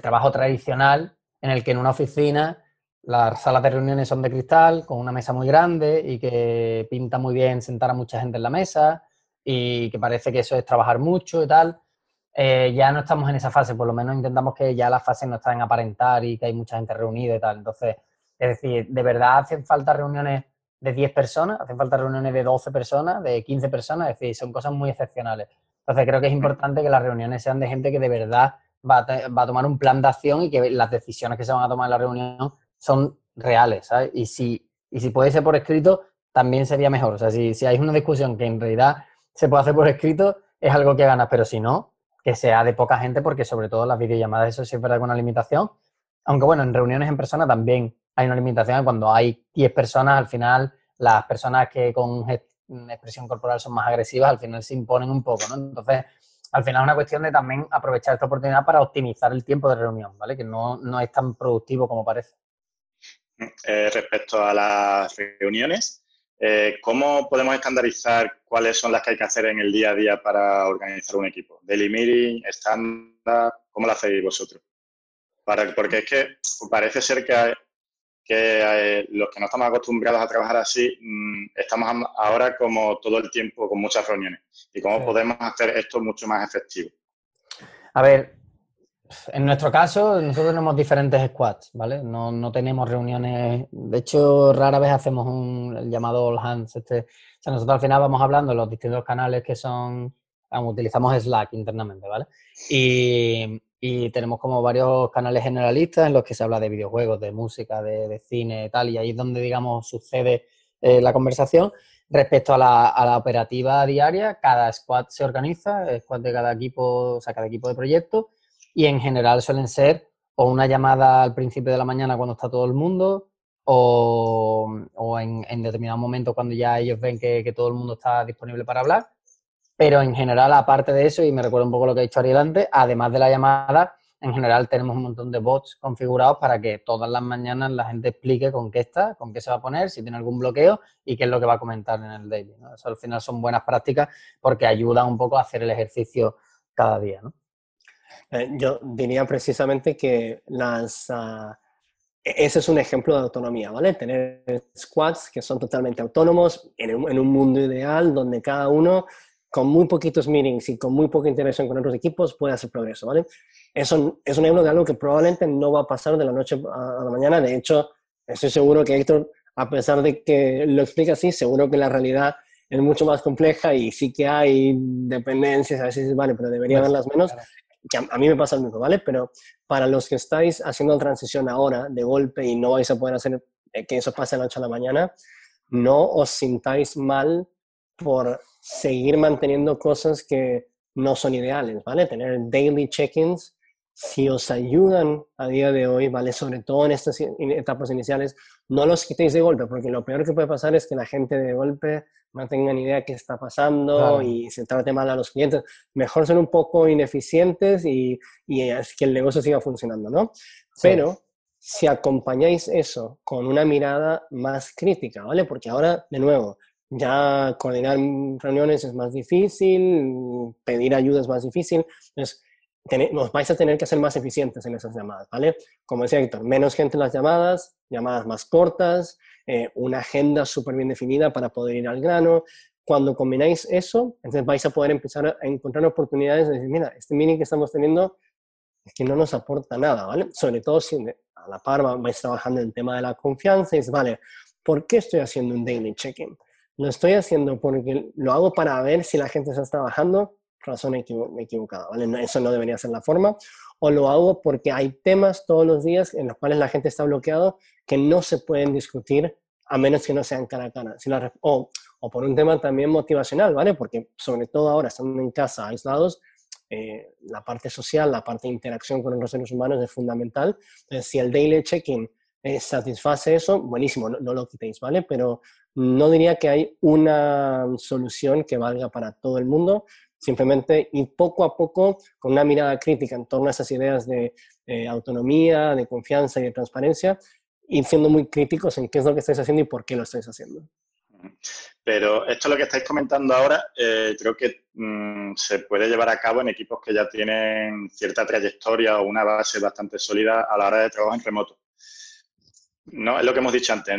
trabajo tradicional en el que en una oficina las salas de reuniones son de cristal, con una mesa muy grande y que pinta muy bien sentar a mucha gente en la mesa y que parece que eso es trabajar mucho y tal. Eh, ya no estamos en esa fase, por lo menos intentamos que ya las fases no están en aparentar y que hay mucha gente reunida y tal. Entonces, es decir, ¿de verdad hacen falta reuniones de 10 personas? ¿Hacen falta reuniones de 12 personas, de 15 personas? Es decir, son cosas muy excepcionales. Entonces, creo que es importante que las reuniones sean de gente que de verdad va a, tomar un plan de acción y que las decisiones que se van a tomar en la reunión son reales, ¿sabes? Y si, y si puede ser por escrito, también sería mejor. O sea, si, si hay una discusión que en realidad se puede hacer por escrito, es algo que ganas, pero si no, que sea de poca gente, porque sobre todo las videollamadas, eso sí es verdad una limitación. Aunque bueno, en reuniones en persona también hay una limitación. Cuando hay 10 personas, al final, las personas que con expresión corporal son más agresivas, al final se imponen un poco, ¿no? Entonces, al final es una cuestión de también aprovechar esta oportunidad para optimizar el tiempo de reunión, ¿vale? Que no, es tan productivo como parece. Eh, respecto a las reuniones, eh, ¿cómo podemos estandarizar cuáles son las que hay que hacer en el día a día para organizar un equipo? ¿Daily meeting, estándar? ¿Cómo lo hacéis vosotros? Para, porque es que parece ser que que eh, los que no estamos acostumbrados a trabajar así, mm, estamos ahora como todo el tiempo con muchas reuniones. ¿Y cómo podemos hacer esto mucho más efectivo? A ver, en nuestro caso, nosotros tenemos diferentes squads, ¿vale? No, tenemos reuniones, de hecho, rara vez hacemos un llamado all hands. Este, o sea, nosotros al final vamos hablando de los distintos canales que son, utilizamos Slack internamente, ¿vale? Y, y tenemos como varios canales generalistas en los que se habla de videojuegos, de música, de, cine y tal, y ahí es donde, digamos, sucede eh, la conversación. Respecto a la, operativa diaria, cada squad se organiza, squad de cada equipo, o sea, cada equipo de proyecto, y en general suelen ser o una llamada al principio de la mañana cuando está todo el mundo, o, en, determinado momento cuando ya ellos ven que todo el mundo está disponible para hablar, pero en general, aparte de eso, y me recuerdo un poco lo que ha dicho Ariel antes, además de la llamada, en general tenemos un montón de bots configurados para que todas las mañanas la gente explique con qué está, con qué se va a poner, si tiene algún bloqueo y qué es lo que va a comentar en el daily. Eso al final son buenas prácticas porque ayudan un poco a hacer el ejercicio cada día. ¿no? Eh, yo diría precisamente que las... E-, ese es un ejemplo de autonomía, ¿vale? Tener squads que son totalmente autónomos en un mundo ideal donde cada uno con muy poquitos meetings y con muy poca interacción con otros equipos puede hacer progreso, ¿vale? Eso es un ejemplo de algo que probablemente no va a pasar de la noche a la mañana. De hecho, estoy seguro que Héctor, a pesar de que lo explica así, seguro que la realidad es mucho más compleja y sí que hay dependencias, a veces, vale, pero debería haberlas menos. Que a, mí me pasa lo mismo, ¿vale? Pero para los que estáis haciendo transición ahora de golpe y no vais a poder hacer eh, que eso pase de la noche a la mañana, no os sintáis mal por seguir manteniendo cosas que no son ideales, ¿vale? Tener daily check-ins, si os ayudan a día de hoy, ¿vale? Sobre todo en estas etapas iniciales, no los quitéis de golpe, porque lo peor que puede pasar es que la gente de golpe no tenga ni idea qué está pasando y se trate mal a los clientes. Mejor ser un poco ineficientes y, y es que el negocio siga funcionando, ¿no? Pero si acompañáis eso con una mirada más crítica, ¿vale? Porque ahora, de nuevo, ya coordinar reuniones es más difícil, pedir ayuda es más difícil, entonces nos vais a tener que ser más eficientes en esas llamadas, ¿vale? Como decía Héctor, menos gente en las llamadas, llamadas más cortas, eh, una agenda súper bien definida para poder ir al grano. Cuando combináis eso, entonces vais a poder empezar a encontrar oportunidades de decir, mira, este meeting que estamos teniendo es que no nos aporta nada, ¿vale? Sobre todo si a la par vais trabajando en el tema de la confianza y es, vale, ¿por qué estoy haciendo un daily check-in? Lo estoy haciendo porque lo hago para ver si la gente está trabajando, razón equivocada, ¿vale? eso no debería ser la forma. O lo hago porque hay temas todos los días en los cuales la gente está bloqueado que no se pueden discutir a menos que no sean cara a cara. O, por un tema también motivacional, ¿vale? Porque sobre todo ahora, estando en casa, aislados, eh, la parte social, la parte de interacción con los seres humanos es fundamental. Entonces, si el daily check-in satisface eso, buenísimo, no, no, lo quitéis, ¿vale? Pero no diría que hay una solución que valga para todo el mundo, simplemente ir poco a poco con una mirada crítica en torno a esas ideas de autonomía, de confianza y de transparencia, ir siendo muy críticos en qué es lo que estáis haciendo y por qué lo estáis haciendo. Pero esto lo que estáis comentando ahora, eh, creo que mm, se puede llevar a cabo en equipos que ya tienen cierta trayectoria o una base bastante sólida a la hora de trabajo en remoto. No, es lo que hemos dicho antes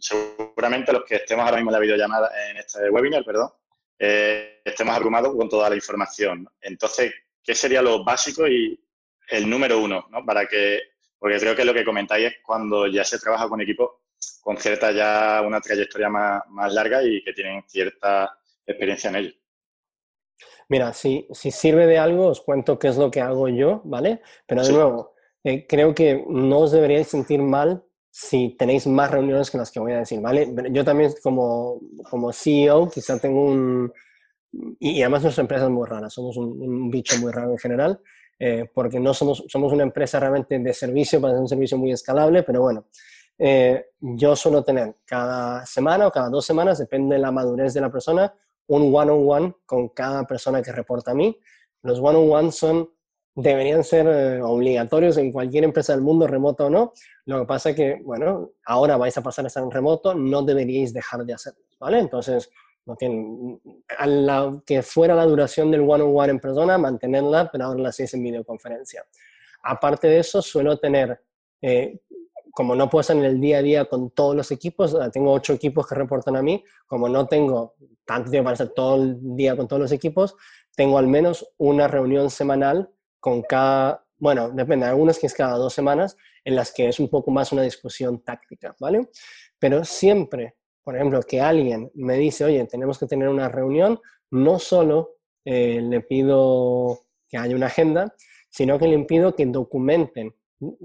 seguramente los que estemos ahora mismo en la videollamada, en este webinar, perdón, eh, estemos abrumados con toda la información. Entonces, ¿qué sería lo básico y el número uno? ¿no? Para que, porque creo que lo que comentáis es cuando ya se trabaja con equipos con cierta ya una trayectoria más, larga y que tienen cierta experiencia en ello. Mira, si, si sirve de algo, os cuento qué es lo que hago yo, ¿vale? Pero de nuevo, eh, creo que no os deberíais sentir mal si tenéis más reuniones que las que voy a decir, ¿vale? Yo también como, como CEO quizá tengo un... Y, además nuestra empresa es muy rara, somos un, bicho muy raro en general, eh, porque no somos, somos una empresa realmente de servicio, para ser un servicio muy escalable, pero bueno, eh, yo suelo tener cada semana o cada dos semanas, depende de la madurez de la persona, un one-on-one -on -one con cada persona que reporta a mí. Los one-on-one son deberían ser eh, obligatorios en cualquier empresa del mundo, remoto o no. Lo que pasa es que, bueno, ahora vais a pasar a estar en remoto, no deberíais dejar de hacerlo, ¿vale? Entonces, no tienen, a que fuera la duración del one-on-one en persona, mantenerla, pero ahora la hacéis en videoconferencia. Aparte de eso, suelo tener, eh, como no puedo estar en el día a día con todos los equipos, eh, tengo ocho equipos que reportan a mí, como no tengo tanto tiempo para estar todo el día con todos los equipos, tengo al menos una reunión semanal con cada, bueno, depende, algunas que es cada dos semanas, en las que es un poco más una discusión táctica, ¿vale? Pero siempre, por ejemplo, que alguien me dice, oye, tenemos que tener una reunión, no solo eh, le pido que haya una agenda, sino que le pido que documenten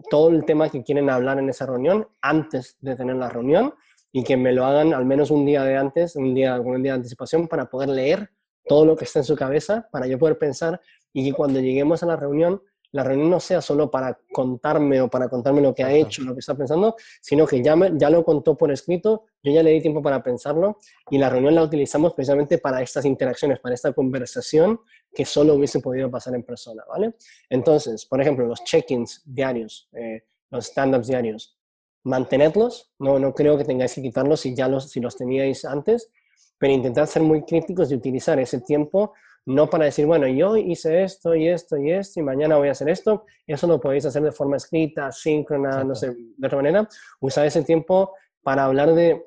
todo el tema que quieren hablar en esa reunión antes de tener la reunión y que me lo hagan al menos un día de antes, un día, un día de anticipación para poder leer todo lo que está en su cabeza, para yo poder pensar y que cuando lleguemos a la reunión, la reunión no sea solo para contarme o para contarme lo que ha hecho, lo que está pensando, sino que ya, ya lo contó por escrito, yo ya le di tiempo para pensarlo y la reunión la utilizamos precisamente para estas interacciones, para esta conversación que solo hubiese podido pasar en persona, ¿vale? Entonces, por ejemplo, los check-ins diarios, eh, los stand-ups diarios, mantenedlos, no, no creo que tengáis que quitarlos si ya los, si los teníais antes, pero intentad ser muy críticos y utilizar ese tiempo no para decir, bueno, yo hice esto y esto y esto y mañana voy a hacer esto. Eso lo podéis hacer de forma escrita, síncrona, no sé, de otra manera. Usar ese tiempo para hablar de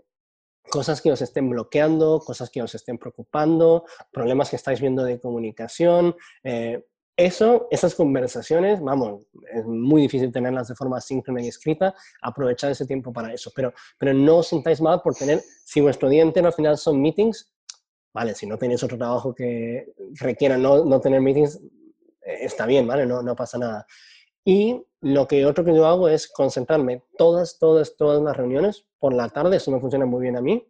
cosas que os estén bloqueando, cosas que os estén preocupando, problemas que estáis viendo de comunicación. Eh, eso, esas conversaciones, vamos, es muy difícil tenerlas de forma síncrona y escrita, aprovechar ese tiempo para eso, pero, pero no os sintáis mal por tener, si vuestro día entero al final son meetings, vale, si no tenéis otro trabajo que requiera no, no tener meetings, eh, está bien, ¿vale? No, no pasa nada. Y lo que otro que yo hago es concentrarme todas, todas, todas las reuniones por la tarde, eso me funciona muy bien a mí,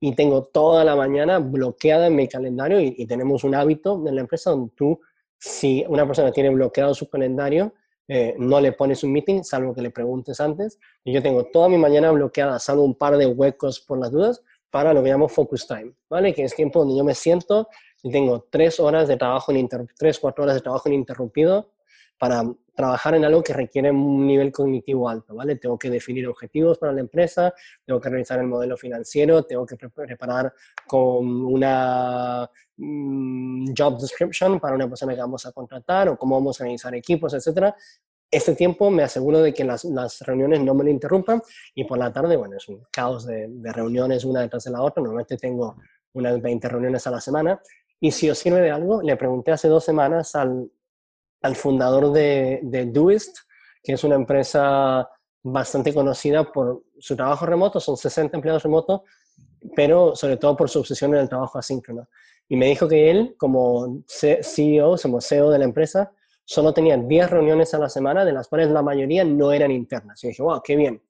y tengo toda la mañana bloqueada en mi calendario y, y tenemos un hábito en la empresa donde tú si una persona tiene bloqueado su calendario, eh, no le pones un meeting, salvo que le preguntes antes. Y yo tengo toda mi mañana bloqueada, salvo un par de huecos por las dudas, para lo que llamo focus time, ¿vale? Que es tiempo donde yo me siento y tengo tres horas de trabajo, tres, cuatro horas de trabajo ininterrumpido para trabajar en algo que requiere un nivel cognitivo alto, ¿vale? Tengo que definir objetivos para la empresa, tengo que revisar el modelo financiero, tengo que preparar con una mm, job description para una persona que vamos a contratar o cómo vamos a organizar equipos, etcétera. Este tiempo me aseguro de que las, reuniones no me lo interrumpan y por la tarde, bueno, es un caos de, reuniones una detrás de la otra. Normalmente tengo unas 20 reuniones a la semana y si os sirve de algo, le pregunté hace dos semanas al, al fundador de, de Doist, que es una empresa bastante conocida por su trabajo remoto, son 60 empleados remotos, pero sobre todo por su obsesión en el trabajo asíncrono. Y me dijo que él, como CEO, como CEO de la empresa, solo tenía 10 reuniones a la semana, de las cuales la mayoría no eran internas. Y dije, wow, qué bien.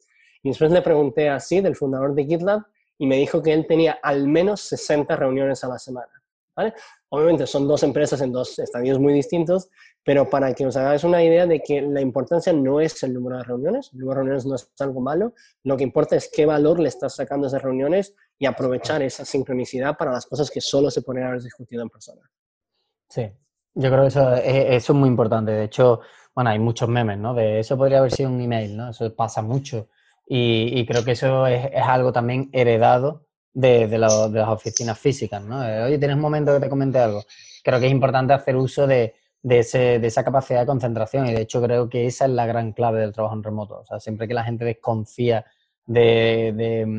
Y después le pregunté así, del fundador de GitLab, y me dijo que él tenía al menos 60 reuniones a la semana. Obviamente son dos empresas en dos estadios muy distintos, pero para que os hagáis una idea de que la importancia no es el número de reuniones, el número de reuniones no es algo malo, lo que importa es qué valor le estás sacando a esas reuniones y aprovechar esa sincronicidad para las cosas que solo se podrían haber discutido en persona. Sí, yo creo que eso es, muy importante. De hecho, bueno, hay muchos memes, ¿no? De eso podría haber sido un email, ¿no? Eso pasa mucho. Y, creo que eso es, algo también heredado de, de, las oficinas físicas, ¿no? Oye, ¿tienes un momento que te comente algo? Creo que es importante hacer uso de, de, ese, de, esa capacidad de concentración y de hecho creo que esa es la gran clave del trabajo en remoto. O sea, siempre que la gente desconfía de,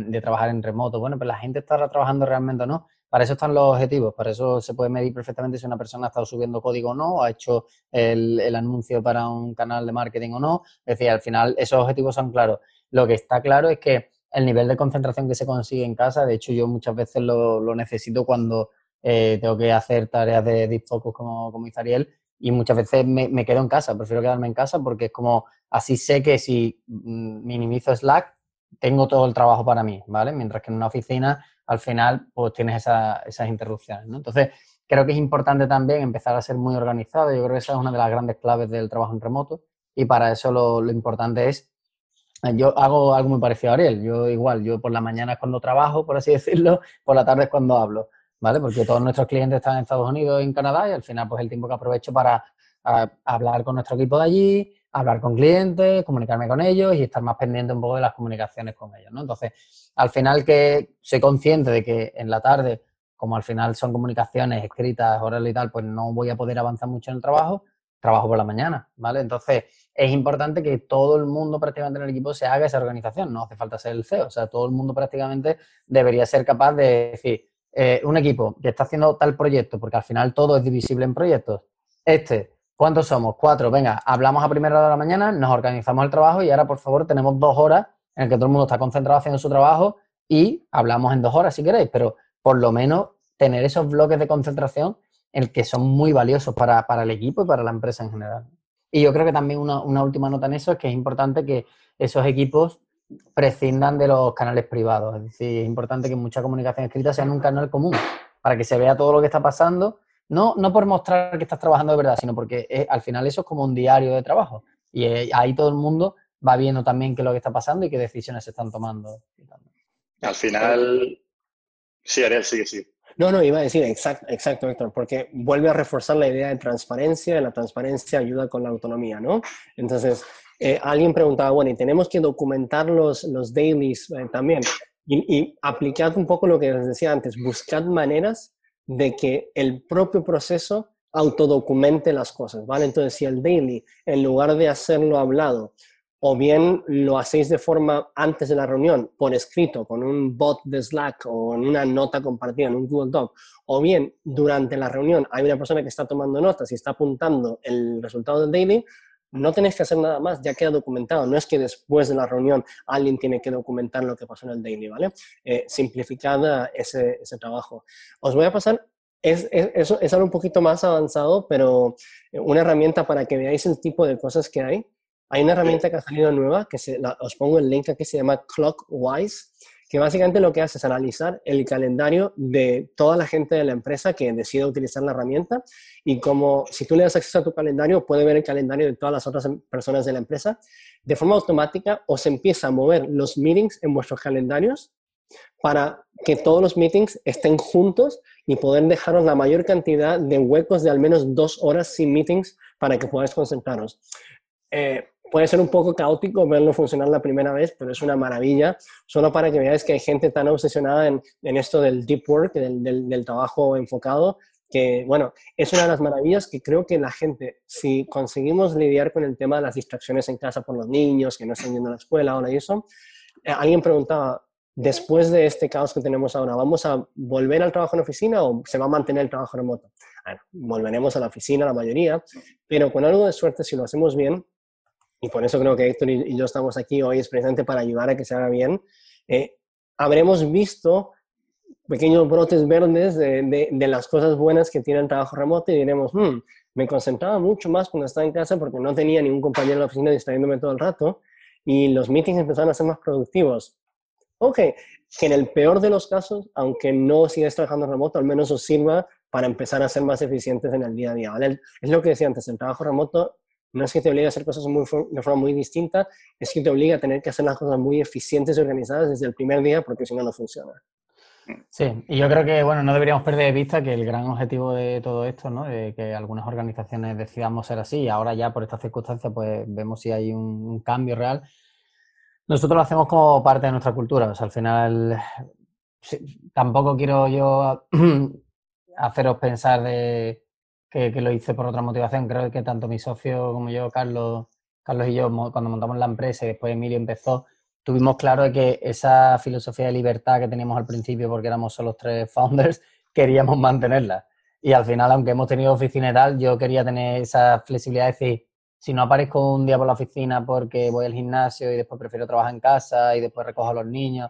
de, trabajar en remoto, bueno, pues la gente estará trabajando realmente no. Para eso están los objetivos, para eso se puede medir perfectamente si una persona ha estado subiendo código o no, ha hecho el, anuncio para un canal de marketing o no. Es decir, al final esos objetivos son claros. Lo que está claro es que el nivel de concentración que se consigue en casa, de hecho yo muchas veces lo, necesito cuando eh, tengo que hacer tareas de deep focus como, como Ariel, y muchas veces me, quedo en casa, prefiero quedarme en casa porque es como, así sé que si mm, minimizo Slack, tengo todo el trabajo para mí, ¿vale? Mientras que en una oficina, al final, pues tienes esas interrupciones. Entonces, creo que es importante también empezar a ser muy organizado. Yo creo que esa es una de las grandes claves del trabajo en remoto y para eso lo, lo importante es, yo hago algo muy parecido a Ariel, yo igual, yo por la mañana es cuando trabajo, por así *laughs* decirlo, por la tarde es cuando hablo. ¿vale? Porque todos nuestros clientes están en Estados Unidos y en Canadá y al final pues el tiempo que aprovecho para hablar con nuestro equipo de allí, hablar con clientes, comunicarme con ellos y estar más pendiente un poco de las comunicaciones con ellos, ¿no? Entonces, al final que soy consciente de que en la tarde, como al final son comunicaciones escritas, orales y tal, pues no voy a poder avanzar mucho en el trabajo, trabajo por la mañana, ¿vale? Entonces, es importante que todo el mundo prácticamente en el equipo se haga esa organización, no hace falta ser el CEO, o sea, todo el mundo prácticamente debería ser capaz de decir, eh, un equipo que está haciendo tal proyecto, porque al final todo es divisible en proyectos. Este, ¿cuántos somos? Cuatro. Venga, hablamos a primera hora de la mañana, nos organizamos el trabajo y ahora, por favor, tenemos dos horas en el que todo el mundo está concentrado haciendo su trabajo y hablamos en dos horas si queréis, pero por lo menos tener esos bloques de concentración en el que son muy valiosos para, el equipo y para la empresa en general. Y yo creo que también una, una última nota en eso es que es importante que esos equipos prescindan de los canales privados. Es decir, es importante que mucha comunicación escrita sea en un canal común para que se vea todo lo que está pasando, no, no por mostrar que estás trabajando de verdad, sino porque al final eso es como un diario de trabajo. Y eh, ahí todo el mundo va viendo también qué es lo que está pasando y qué decisiones se están tomando. Al final, sí, Ariel, sigue, sí. No, no, iba a decir, exacto, exacto, Héctor, porque vuelve a reforzar la idea de transparencia, y la transparencia ayuda con la autonomía, ¿no? Entonces, eh, alguien preguntaba, bueno, y tenemos que documentar los, los dailies eh, también. Y, y aplicad un poco lo que les decía antes, buscad maneras de que el propio proceso autodocumente las cosas, ¿vale? Entonces, si el daily, en lugar de hacerlo hablado, o bien lo hacéis de forma antes de la reunión, por escrito, con un bot de Slack o en una nota compartida en un Google Doc, o bien durante la reunión hay una persona que está tomando notas y está apuntando el resultado del daily, no tenéis que hacer nada más, ya queda documentado. No es que después de la reunión alguien tiene que documentar lo que pasó en el daily, ¿vale? Eh, simplificada ese, ese, trabajo. Os voy a pasar, es, es, es, algo un poquito más avanzado, pero una herramienta para que veáis el tipo de cosas que hay. Hay una herramienta que ha salido nueva, que se, os pongo el link aquí, se llama Clockwise, que básicamente lo que hace es analizar el calendario de toda la gente de la empresa que decide utilizar la herramienta y como si tú le das acceso a tu calendario, puede ver el calendario de todas las otras em, personas de la empresa. De forma automática os empieza a mover los meetings en vuestros calendarios para que todos los meetings estén juntos y poder dejaros la mayor cantidad de huecos de al menos dos horas sin meetings para que podáis concentraros. Eh, puede ser un poco caótico verlo funcionar la primera vez, pero es una maravilla, solo para que veáis que hay gente tan obsesionada en, esto del deep work, del, trabajo enfocado, que, bueno, es una de las maravillas que creo que la gente, si conseguimos lidiar con el tema de las distracciones en casa por los niños, que no están yendo a la escuela, ahora y eso, eh, alguien preguntaba, después de este caos que tenemos ahora, ¿vamos a volver al trabajo en oficina o se va a mantener el trabajo remoto? Bueno, volveremos a la oficina la mayoría, pero con algo de suerte, si lo hacemos bien, y por eso creo que Héctor y yo estamos aquí hoy es precisamente para ayudar a que se haga bien, eh, habremos visto pequeños brotes verdes de, de, las cosas buenas que tiene el trabajo remoto y diremos, hmm, me concentraba mucho más cuando estaba en casa porque no tenía ningún compañero en la oficina distrayéndome todo el rato y los meetings empezaron a ser más productivos. Ok, que en el peor de los casos, aunque no sigas trabajando remoto, al menos os sirva para empezar a ser más eficientes en el día a día. ¿vale? Es lo que decía antes, el trabajo remoto no es que te obligue a hacer cosas muy, de forma muy distinta, es que te obliga a tener que hacer las cosas muy eficientes y organizadas desde el primer día porque si no, no funciona. Sí, y yo creo que bueno, no deberíamos perder de vista que el gran objetivo de todo esto, ¿no? de que algunas organizaciones decidamos ser así y ahora ya por estas circunstancias pues vemos si hay un, cambio real. Nosotros lo hacemos como parte de nuestra cultura, al final tampoco quiero yo *clears throat* haceros pensar de que, lo hice por otra motivación. Creo que tanto mi socio como yo, Carlos, Carlos y yo, cuando montamos la empresa y después Emilio empezó, tuvimos claro que esa filosofía de libertad que teníamos al principio, porque éramos solo tres *laughs* founders, queríamos mantenerla. Y al final, aunque hemos tenido tal, yo quería tener esa flexibilidad de decir, si no aparezco un día por la oficina porque voy al gimnasio y después prefiero trabajar en casa y después recojo a los niños,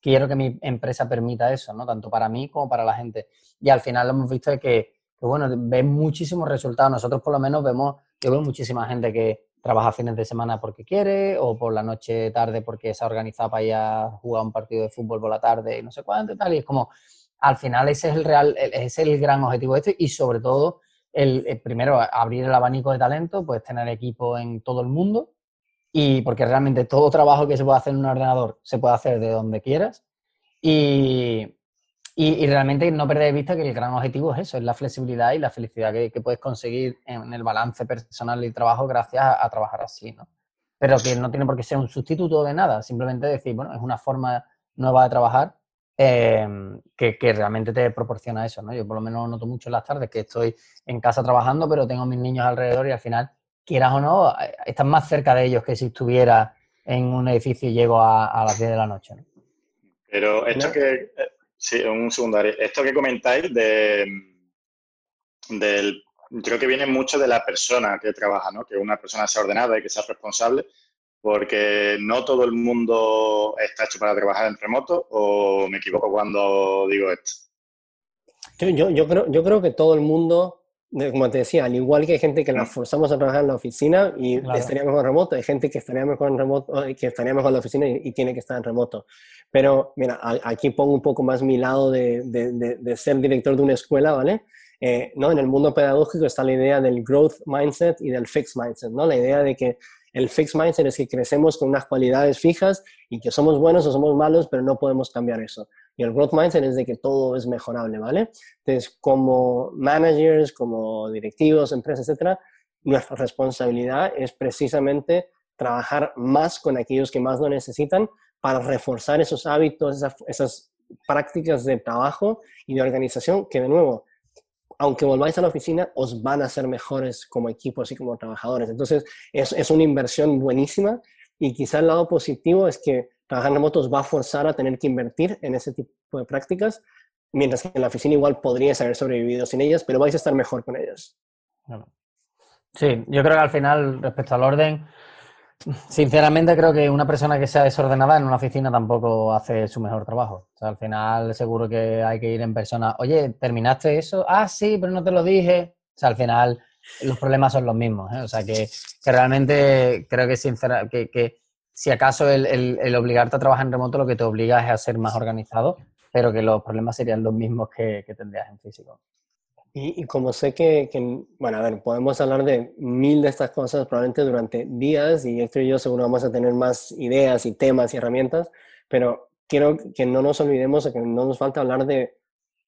quiero que mi empresa permita eso, ¿no? Tanto para mí como para la gente. Y al final lo hemos visto de que que bueno, ven muchísimos resultados. Nosotros por lo menos vemos, yo veo muchísima gente que trabaja fines de semana porque quiere o por la noche tarde porque se ha organizado para ir a jugar un partido de fútbol por la tarde y no sé cuánto y tal. Y es como, al final ese es el real, ese es el gran objetivo de este y sobre todo el, primero abrir el abanico de talento, pues tener equipo en todo el mundo y porque realmente todo trabajo que se puede hacer en un ordenador se puede hacer de donde quieras y, y, realmente no perder de vista que el gran objetivo es eso, es la flexibilidad y la felicidad que, puedes conseguir en el balance personal y trabajo gracias a, trabajar así, ¿no? Pero que no tiene por qué ser un sustituto de nada, simplemente decir, bueno, es una forma nueva de trabajar em, que, que, realmente te proporciona eso, ¿no? Yo por lo menos noto mucho en las tardes que estoy en casa trabajando, pero tengo mis niños alrededor y al final, quieras o no, eh, estás más cerca de ellos que si estuviera en un edificio y llego a, a las 10 de la noche, ¿no? Pero esto que Sí, un secundario. Esto que comentáis de, del, creo que viene mucho de la persona que trabaja, ¿no? Que una persona sea ordenada y que sea responsable, porque no todo el mundo está hecho para trabajar en remoto, o me equivoco cuando digo esto. Yo, yo, creo, yo creo que todo el mundo, como te decía, al igual que hay gente que la forzamos a trabajar en la oficina y estaría mejor remoto, hay gente que estaría mejor en remoto, que estaría mejor en la oficina y tiene que estar en remoto. Pero mira, aquí pongo un poco más mi lado de, de, ser director de una escuela, ¿vale? Eh, ¿no? En el mundo pedagógico está la idea del growth mindset y del fixed mindset, ¿no? La idea de que el fixed mindset es que crecemos con unas cualidades fijas y que somos buenos o somos malos, pero no podemos cambiar eso. Y el growth mindset es de que todo es mejorable, ¿vale? Entonces, como managers, como directivos, empresas, etcétera, nuestra responsabilidad es precisamente trabajar más con aquellos que más lo necesitan para reforzar esos hábitos, esas, prácticas de trabajo y de organización que de nuevo, aunque volváis a la oficina, os van a ser mejores como equipos y como trabajadores. Entonces, es, es una inversión buenísima y quizá el lado positivo es que trabajar en remotos va a forzar a tener que invertir en ese tipo de prácticas, mientras que en la oficina igual podrías haber sobrevivido sin ellas, pero vais a estar mejor con ellas. Sí, yo creo que al final, respecto al orden, sinceramente creo que una persona que sea desordenada en una oficina tampoco hace su mejor trabajo. O sea, al final seguro que hay que ir en persona. Oye, ¿terminaste eso? Ah, sí, pero no te lo dije. O sea, al final los problemas son los mismos. ¿eh? O sea, que, realmente creo que, sincera, que, si acaso el, obligarte a trabajar en remoto lo que te obliga es a ser más organizado, pero que los problemas serían los mismos que, tendrías en físico. Y, como sé que, bueno, a ver, podemos hablar de mil de estas cosas probablemente durante días y Héctor y yo seguro vamos a tener más ideas y temas y herramientas, pero quiero que no nos olvidemos de que no nos falta hablar de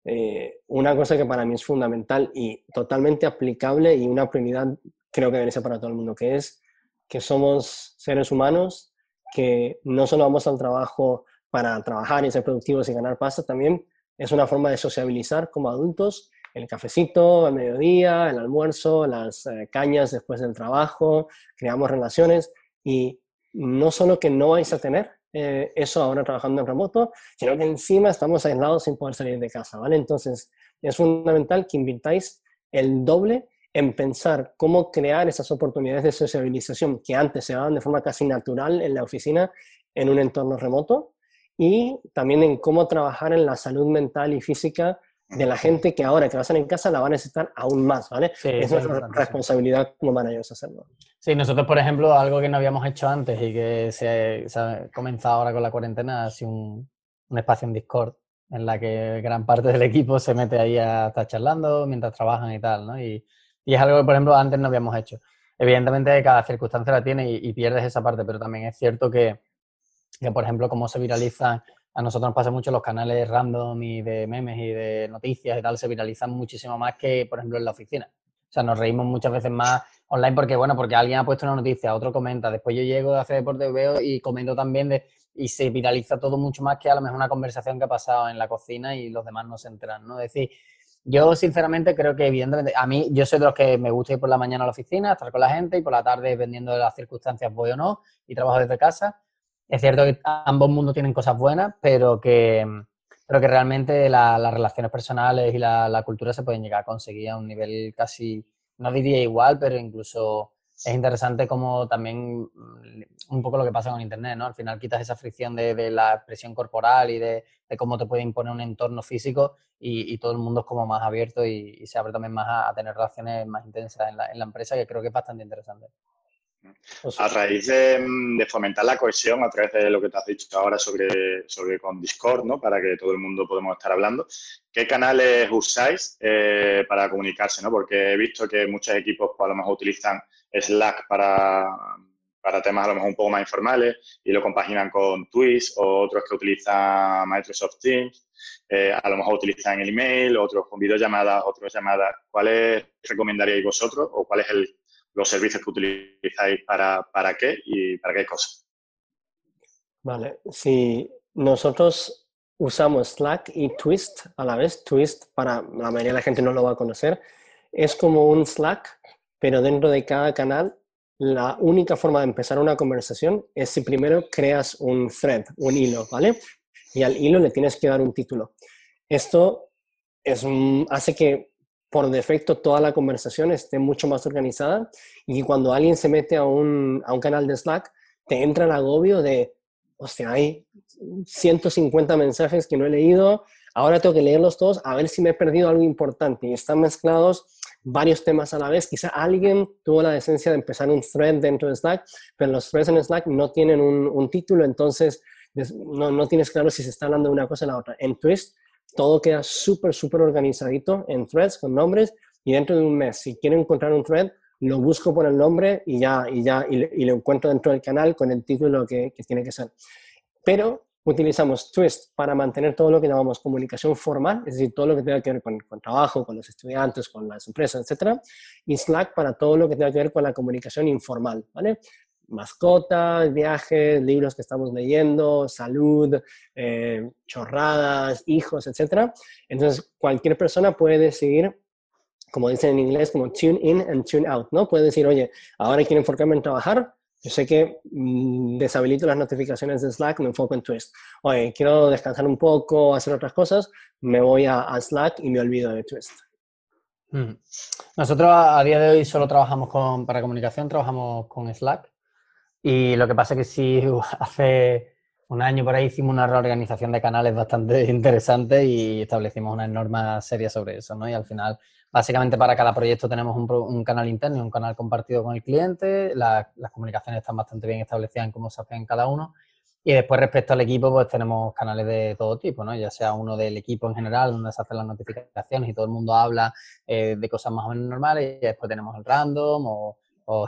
eh, una cosa que para mí es fundamental y totalmente aplicable y una prioridad creo que debe ser para todo el mundo, que es que somos seres humanos, que no solo vamos al trabajo para trabajar y ser productivos y ganar pasta, también es una forma de sociabilizar como adultos, el cafecito al mediodía, el almuerzo, las eh, cañas después del trabajo, creamos relaciones y no solo que no vais a tener eh, eso ahora trabajando en remoto, sino que encima estamos aislados sin poder salir de casa, ¿vale? Entonces, es fundamental que invitáis el doble en pensar cómo crear esas oportunidades de sociabilización que antes se daban de forma casi natural en la oficina en un entorno remoto y también en cómo trabajar en la salud mental y física de la gente que ahora que va a estar en casa la va a necesitar aún más, ¿vale? es nuestra responsabilidad como managers hacerlo. Sí, nosotros, por ejemplo, algo que no habíamos hecho antes y que se, ha comenzado ahora con la cuarentena, ha sido un, espacio en Discord en la que gran parte del equipo se mete ahí a estar charlando mientras trabajan y tal, ¿no? Y, y es algo que, por ejemplo, antes no habíamos hecho. Evidentemente, cada circunstancia la tiene y, pierdes esa parte, pero también es cierto que, que, por ejemplo, cómo se viralizan a nosotros nos pasa mucho los canales random y de memes y de noticias y tal, se viralizan muchísimo más que, por ejemplo, en la oficina. O sea, nos reímos muchas veces más online porque, bueno, porque alguien ha puesto una noticia, otro comenta, después yo llego a hacer deporte, veo y comento también de, y se viraliza todo mucho más que a lo mejor una conversación que ha pasado en la cocina y los demás no se enteran, ¿no? Es decir, yo sinceramente creo que evidentemente, a mí yo soy de los que me gusta ir por la mañana a la oficina, estar con la gente y por la tarde, dependiendo de las circunstancias, voy o no y trabajo desde casa. Es cierto que ambos mundos tienen cosas buenas, pero que, pero que realmente las relaciones personales y la, cultura se pueden llegar a conseguir a un nivel casi, no diría igual, pero incluso es interesante como también mm, un poco lo que pasa con Internet, ¿no? Al final quitas esa fricción de, la expresión corporal y de, cómo te puede imponer un entorno físico y, todo el mundo es como más abierto y, se abre también más a, tener relaciones más intensas en la, en la empresa, que creo que es bastante interesante. A raíz de, fomentar la cohesión a través de lo que te has dicho ahora sobre, sobre con Discord, ¿no? Para que todo el mundo podamos estar hablando. ¿Qué canales usáis eh, para comunicarse, ¿no? Porque he visto que muchos equipos pues, a lo mejor utilizan Slack para, para temas a lo mejor un poco más informales y lo compaginan con Twitch o otros que utilizan Microsoft Teams. Eh, a lo mejor utilizan el email, otros con videollamadas, otros llamadas. ¿Cuáles recomendaríais vosotros o cuál es el los servicios que utilizáis para, para qué y para qué cosas. Vale, si nosotros usamos Slack y Twist a la vez, Twist para la mayoría de la gente no lo va a conocer, es como un Slack, pero dentro de cada canal la única forma de empezar una conversación es si primero creas un thread, un hilo, ¿vale? Y al hilo le tienes que dar un título. Esto es, hace que por defecto toda la conversación esté mucho más organizada y cuando alguien se mete a un, a un canal de Slack, te entra el agobio de, hostia, hay 150 mensajes que no he leído, ahora tengo que leerlos todos a ver si me he perdido algo importante y están mezclados varios temas a la vez. Quizá alguien tuvo la decencia de empezar un thread dentro de Slack, pero los threads en Slack no tienen un, título, entonces no, no, tienes claro si se está hablando de una cosa o la otra. En Twist todo queda súper, súper organizadito en threads con nombres y dentro de un mes, si quiero encontrar un thread, lo busco por el nombre y ya, y ya, y, lo encuentro dentro del canal con el título que, tiene que ser. Pero utilizamos Twist para mantener todo lo que llamamos comunicación formal, es decir, todo lo que tenga que ver con, con trabajo, con los estudiantes, con las empresas, etc. Y Slack para todo lo que tenga que ver con la comunicación informal, ¿vale? mascotas, viajes, libros que estamos leyendo, salud, eh, chorradas, hijos, etc. Entonces, cualquier persona puede decidir, como dicen en inglés, como tune in and tune out, ¿no? Puede decir, oye, ahora quiero enfocarme en trabajar, Yo sé que mm, deshabilito las notificaciones de Slack, me enfoco en Twist. Oye, quiero descansar un poco, hacer otras cosas, me voy a, Slack y me olvido de Twist. Mm. Nosotros a día de hoy solo trabajamos con, para comunicación, trabajamos con Slack. Y lo que pasa es que sí, *laughs* hace un año por ahí hicimos una reorganización de canales bastante *laughs* interesante y establecimos una norma seria sobre eso, ¿no? Y al final Básicamente para cada proyecto tenemos un, canal interno y un canal compartido con el cliente. las comunicaciones están bastante bien establecidas en cómo se hacen cada uno. Y después respecto al equipo, pues tenemos canales de todo tipo, ¿no? Ya sea uno del equipo en general, donde se hacen las notificaciones y todo el mundo habla eh, de cosas más o menos normales. Y después tenemos el random o,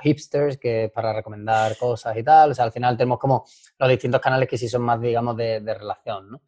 hipsters, que es para recomendar cosas y tal. O sea, al final tenemos como los distintos canales que sí son más, digamos, de, de relación, ¿no?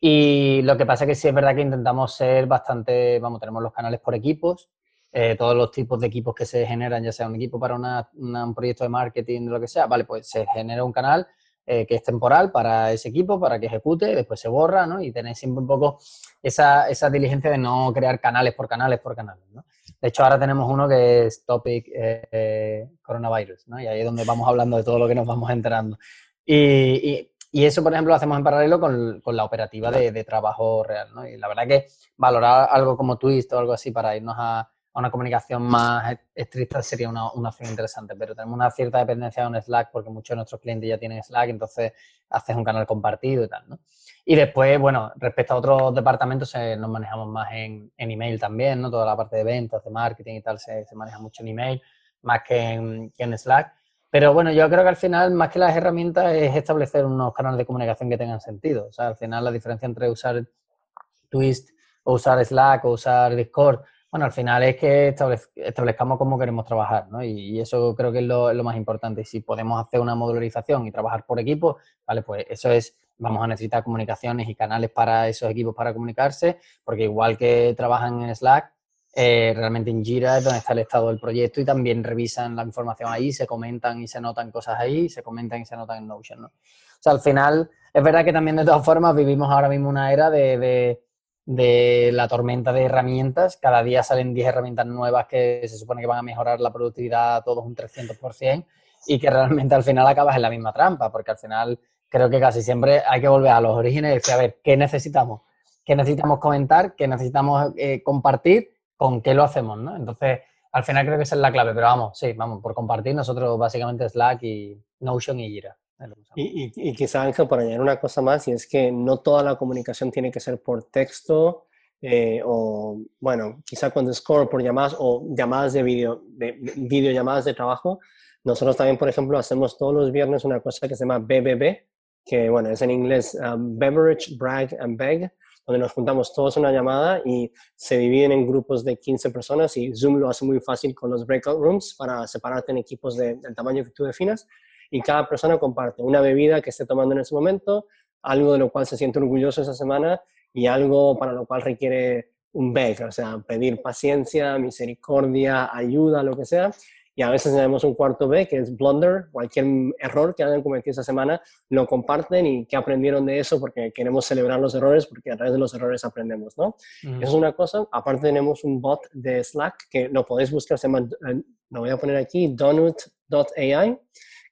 Y lo que pasa es que sí es verdad que intentamos ser bastante, vamos, tenemos los canales por equipos, eh, todos los tipos de equipos que se generan, ya sea un equipo para un proyecto de marketing, lo que sea, vale, pues se genera un canal eh, que es temporal para ese equipo, para que ejecute, después se borra, ¿no? Y tenéis siempre un poco esa, esa diligencia de no crear canales por canales por canales, ¿no? De hecho, ahora tenemos uno que es Topic eh, Coronavirus, ¿no? Y ahí es donde vamos hablando de todo lo que nos vamos enterando. y y eso, por ejemplo, lo hacemos en paralelo con, con la operativa de, de, trabajo real. ¿no? Y la verdad que valorar algo como Twist o algo así para irnos a, a una comunicación más estricta sería una, una, opción interesante. Pero tenemos una cierta dependencia de un Slack porque muchos de nuestros clientes ya tienen Slack, entonces haces un canal compartido y tal. ¿no? Y después, bueno, respecto a otros departamentos, eh, nos manejamos más en, en, email también, ¿no? Toda la parte de ventas, de marketing y tal se, se maneja mucho en email, más que en, que en Slack. Pero bueno, yo creo que al final, más que las herramientas, es establecer unos canales de comunicación que tengan sentido. O sea, al final la diferencia entre usar Twist o usar Slack o usar Discord, bueno, al final es que establezcamos cómo queremos trabajar, ¿no? Y, eso creo que es lo, más importante. Y si podemos hacer una modularización y trabajar por equipo, vale, pues eso es, vamos a necesitar comunicaciones y canales para esos equipos para comunicarse, porque igual que trabajan en Slack, eh, realmente en Jira es donde está el estado del proyecto y también revisan la información ahí, se comentan y se notan cosas ahí, se comentan y se notan en Notion, ¿no? O sea, al final, es verdad que también de todas formas vivimos ahora mismo una era de, de, la tormenta de herramientas. Cada día salen 10 herramientas nuevas que se supone que van a mejorar la productividad a todos un 300% y que realmente al final acabas en la misma trampa, porque al final creo que casi siempre hay que volver a los orígenes y decir, a ver, ¿qué necesitamos? ¿Qué necesitamos comentar? ¿Qué necesitamos eh, compartir? Con qué lo hacemos, ¿no? Entonces, al final creo que esa es la clave, pero vamos, sí, vamos, por compartir nosotros básicamente Slack y Notion y Jira. Y, y, y quizá Ángel, por añadir una cosa más, y es que no toda la comunicación tiene que ser por texto eh, o, bueno, quizá con Discord por llamadas o llamadas de video, de, videollamadas de trabajo. Nosotros también, por ejemplo, hacemos todos los viernes una cosa que se llama BBB, que bueno, es en inglés um, Beverage, Brag and Beg, donde nos juntamos todos en una llamada y se dividen en grupos de 15 personas y Zoom lo hace muy fácil con los breakout rooms para separarte en equipos del tamaño que tú definas. Y cada persona comparte una bebida que esté tomando en ese momento, algo de lo cual se siente orgulloso esa semana y algo para lo cual requiere un beg, o sea, pedir paciencia, misericordia, ayuda, lo que sea y a veces tenemos un cuarto B, que es blunder, cualquier error que hayan cometido esa semana, lo comparten y qué aprendieron de eso, porque queremos celebrar los errores, porque a través de los errores aprendemos, ¿no? Eso es una cosa. Aparte tenemos un bot de Slack que lo podéis buscar, se llama, eh, lo voy a poner aquí, donut.ai,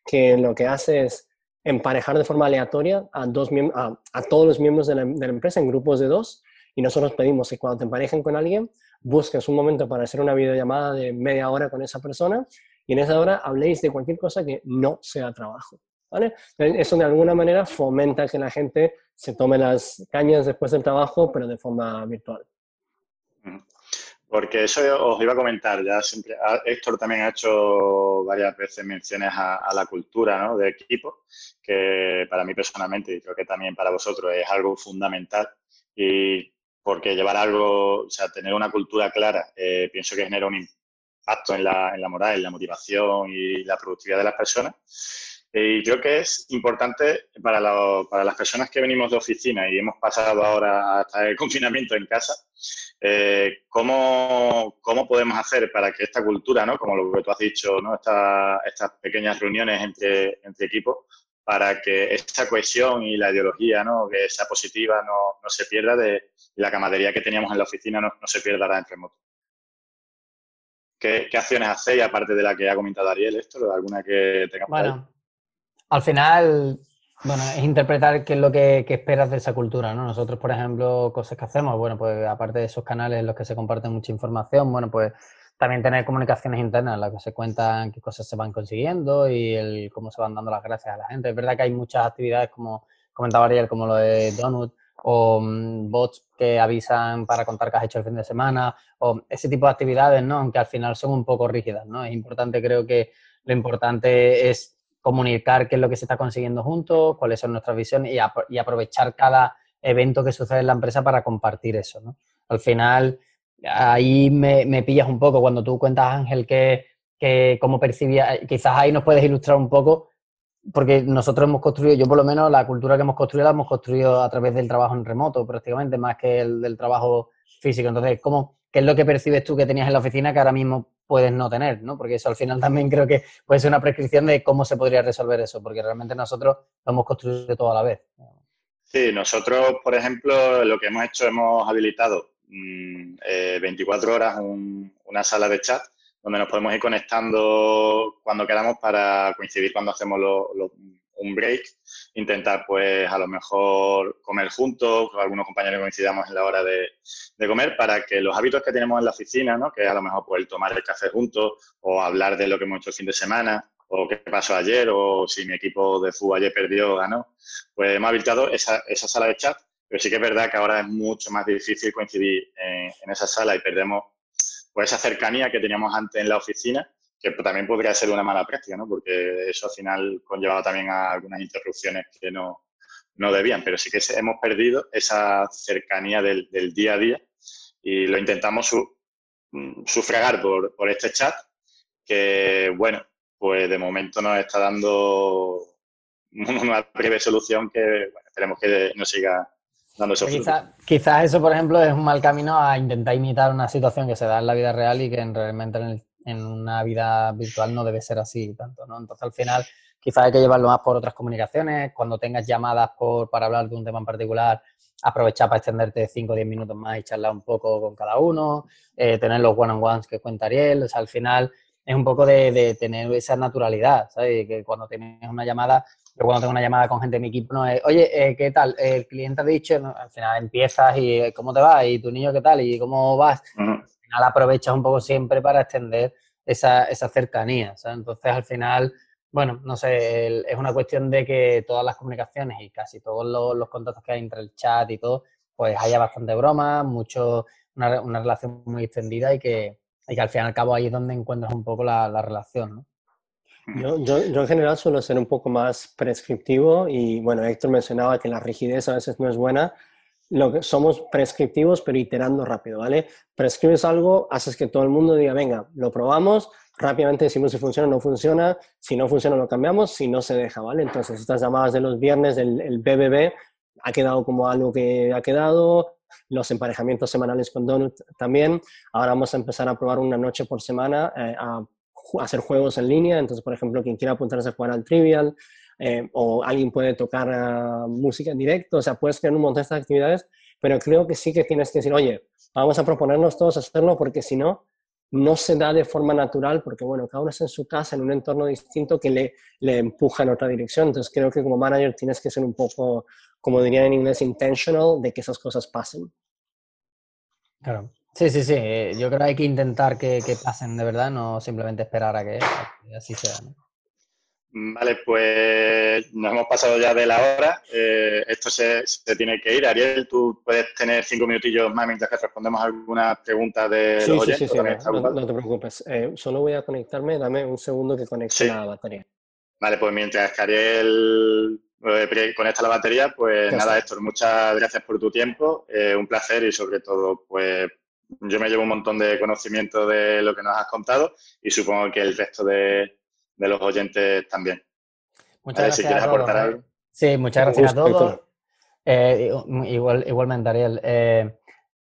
que lo que hace es emparejar de forma aleatoria a, dos a, a todos los miembros de la, de la empresa en grupos de dos, y nosotros pedimos que cuando te emparejen con alguien, busques un momento para hacer una videollamada de media hora con esa persona y en esa hora habléis de cualquier cosa que no sea trabajo. ¿vale? Eso de alguna manera fomenta que la gente se tome las cañas después del trabajo, pero de forma virtual. Porque eso os iba a comentar, ya siempre, Héctor también ha hecho varias veces menciones a, la cultura ¿no? de equipo, que para mí personalmente y creo que también para vosotros es algo fundamental. Y porque llevar algo, o sea, tener una cultura clara, eh, pienso que genera un impacto en la, en la, moral, en la motivación y la productividad de las personas. Y creo que es importante para, para las personas que venimos de oficina y hemos pasado ahora hasta el *laughs* confinamiento en casa, eh, ¿cómo, ¿cómo, podemos hacer para que esta cultura, ¿no? como lo que tú has dicho, ¿no? estas pequeñas reuniones entre, entre equipos, para que esta cohesión y la ideología ¿no? que sea positiva no, no se pierda de la camaradería que teníamos en la oficina no, no se pierda ahora en remoto. ¿Qué, ¿Qué, acciones hacéis aparte de la que ha comentado Ariel esto? ¿Alguna que tenga Bueno, Al final, bueno, es interpretar qué es lo que, esperas de esa cultura, ¿no? Nosotros, por ejemplo, cosas que hacemos, bueno, pues aparte de esos canales en los que se comparte mucha información, bueno, pues también tener comunicaciones internas en las que se cuentan qué cosas se van consiguiendo y el, cómo se van dando las gracias a la gente. Es verdad que hay muchas actividades, como comentaba Ariel, como lo de Donut, o mm, bots que avisan para contar que has hecho el fin de semana, o ese tipo de actividades, ¿no? Aunque al final son un poco rígidas, ¿no? Es importante, creo que lo importante es comunicar qué es lo que se está consiguiendo juntos, cuáles son nuestras visiones y, y aprovechar cada evento que sucede en la empresa para compartir eso, ¿no? Al final, ahí me, pillas un poco cuando tú cuentas, Ángel, que, que cómo percibía, quizás ahí nos puedes ilustrar un poco, porque nosotros hemos construido, yo por lo menos la cultura que hemos construido la hemos construido a través del trabajo en remoto prácticamente, más que el del trabajo físico. Entonces, ¿cómo, ¿qué es lo que percibes tú que tenías en la oficina que ahora mismo puedes no tener? ¿no? Porque eso al final *laughs* también creo que puede ser una prescripción de cómo se podría resolver eso, porque realmente nosotros lo hemos construido todo a la vez. Sí, nosotros, por ejemplo, lo que hemos hecho, hemos habilitado 24 mm, eh, horas una sala de chat donde nos podemos ir conectando cuando queramos para coincidir cuando hacemos un break, intentar pues a lo mejor comer juntos, con algunos compañeros coincidamos en la hora de, comer, para que los hábitos que tenemos en la oficina, ¿no? que a lo mejor pues el tomar el café juntos o hablar de lo que hemos hecho el fin de semana, o qué pasó ayer, o si mi equipo de fútbol ayer perdió o ganó, pues hemos habilitado esa, esa sala de chat pero sí que es verdad que ahora es mucho más difícil coincidir en, esa sala y perdemos pues, esa cercanía que teníamos antes en la oficina, que también podría ser una mala práctica, ¿no? porque eso al final conllevaba también a algunas interrupciones que no, no debían, pero sí que hemos perdido esa cercanía del, día a día y lo intentamos mm, sufragar por, por, este chat, que bueno, pues de momento nos está dando *laughs* una breve solución que bueno, esperemos que nos siga Quizás eso, por ejemplo, es un mal camino a intentar imitar una situación que se da en la vida real y que realmente en, una vida virtual no debe ser así tanto, ¿no? Entonces, al final, quizás hay que llevarlo más por otras comunicaciones. Cuando tengas llamadas por, para hablar de un tema en particular, aprovechar para extenderte 5 o 10 minutos más y charlar un poco con cada uno, eh, tener los one-on-ones que cuenta Ariel. O sea, al final es un poco de, de tener esa naturalidad, ¿sabes? Que cuando tienes una llamada yo cuando tengo una llamada con gente de mi equipo no es, oye, eh, ¿qué tal? El cliente ha dicho, al final empiezas y eh, ¿cómo te va? ¿Y tu niño qué tal? ¿Y cómo vas? Al final aprovechas un poco siempre para extender esa, esa cercanía. Entonces, al final, bueno, no sé, es una cuestión de que todas las comunicaciones y casi todos los, contactos que hay entre el chat y todo, pues haya bastante broma, mucho, una, una relación muy extendida y que, y que al fin y al cabo ahí es donde encuentras un poco la, la relación, ¿no? Yo, yo, yo, en general suelo ser un poco más prescriptivo y bueno, Héctor mencionaba que la rigidez a veces no es buena. Lo que somos prescriptivos pero iterando rápido, ¿vale? Prescribes algo, haces que todo el mundo diga, venga, lo probamos, rápidamente decimos si funciona o no funciona, si no funciona lo cambiamos, si no se deja, ¿vale? Entonces estas llamadas de los viernes, el, el BBB, ha quedado como algo que ha quedado, los emparejamientos semanales con Donut también. Ahora vamos a empezar a probar una noche por semana eh, hacer juegos en línea, entonces, por ejemplo, quien quiera apuntarse a jugar al Trivial, eh, o alguien puede tocar ah, música en directo, o sea, puedes crear un montón de estas actividades, pero creo que sí que tienes que decir, oye, vamos a proponernos todos hacerlo, porque si no, no se da de forma natural, porque bueno, cada uno está en su casa, en un entorno distinto que le, le empuja en otra dirección. Entonces creo que como manager tienes que ser un poco, como diría en inglés, intentional de que esas cosas pasen. Claro. Sí, sí, sí. Eh, yo creo que hay que intentar que, pasen de verdad, no simplemente esperar a que, así sea. Vale, pues nos hemos pasado ya de la hora. Eh, esto se, tiene que ir. Ariel, tú puedes tener cinco minutillos más mientras que respondemos algunas preguntas de los oyentes. Sí, sí, sí, no, te preocupes. Eh, solo voy a conectarme. Dame un segundo que conecte la batería. Vale, pues mientras que Ariel conecta la batería, pues nada, Héctor, muchas gracias por tu tiempo. un placer y sobre todo, pues yo me llevo un montón de conocimiento de lo que nos has contado y supongo que el resto de, los oyentes también. Muchas gracias. Si quieres aportar algo. Sí, muchas gracias a todos. Eh, igual, igualmente, Ariel. Eh,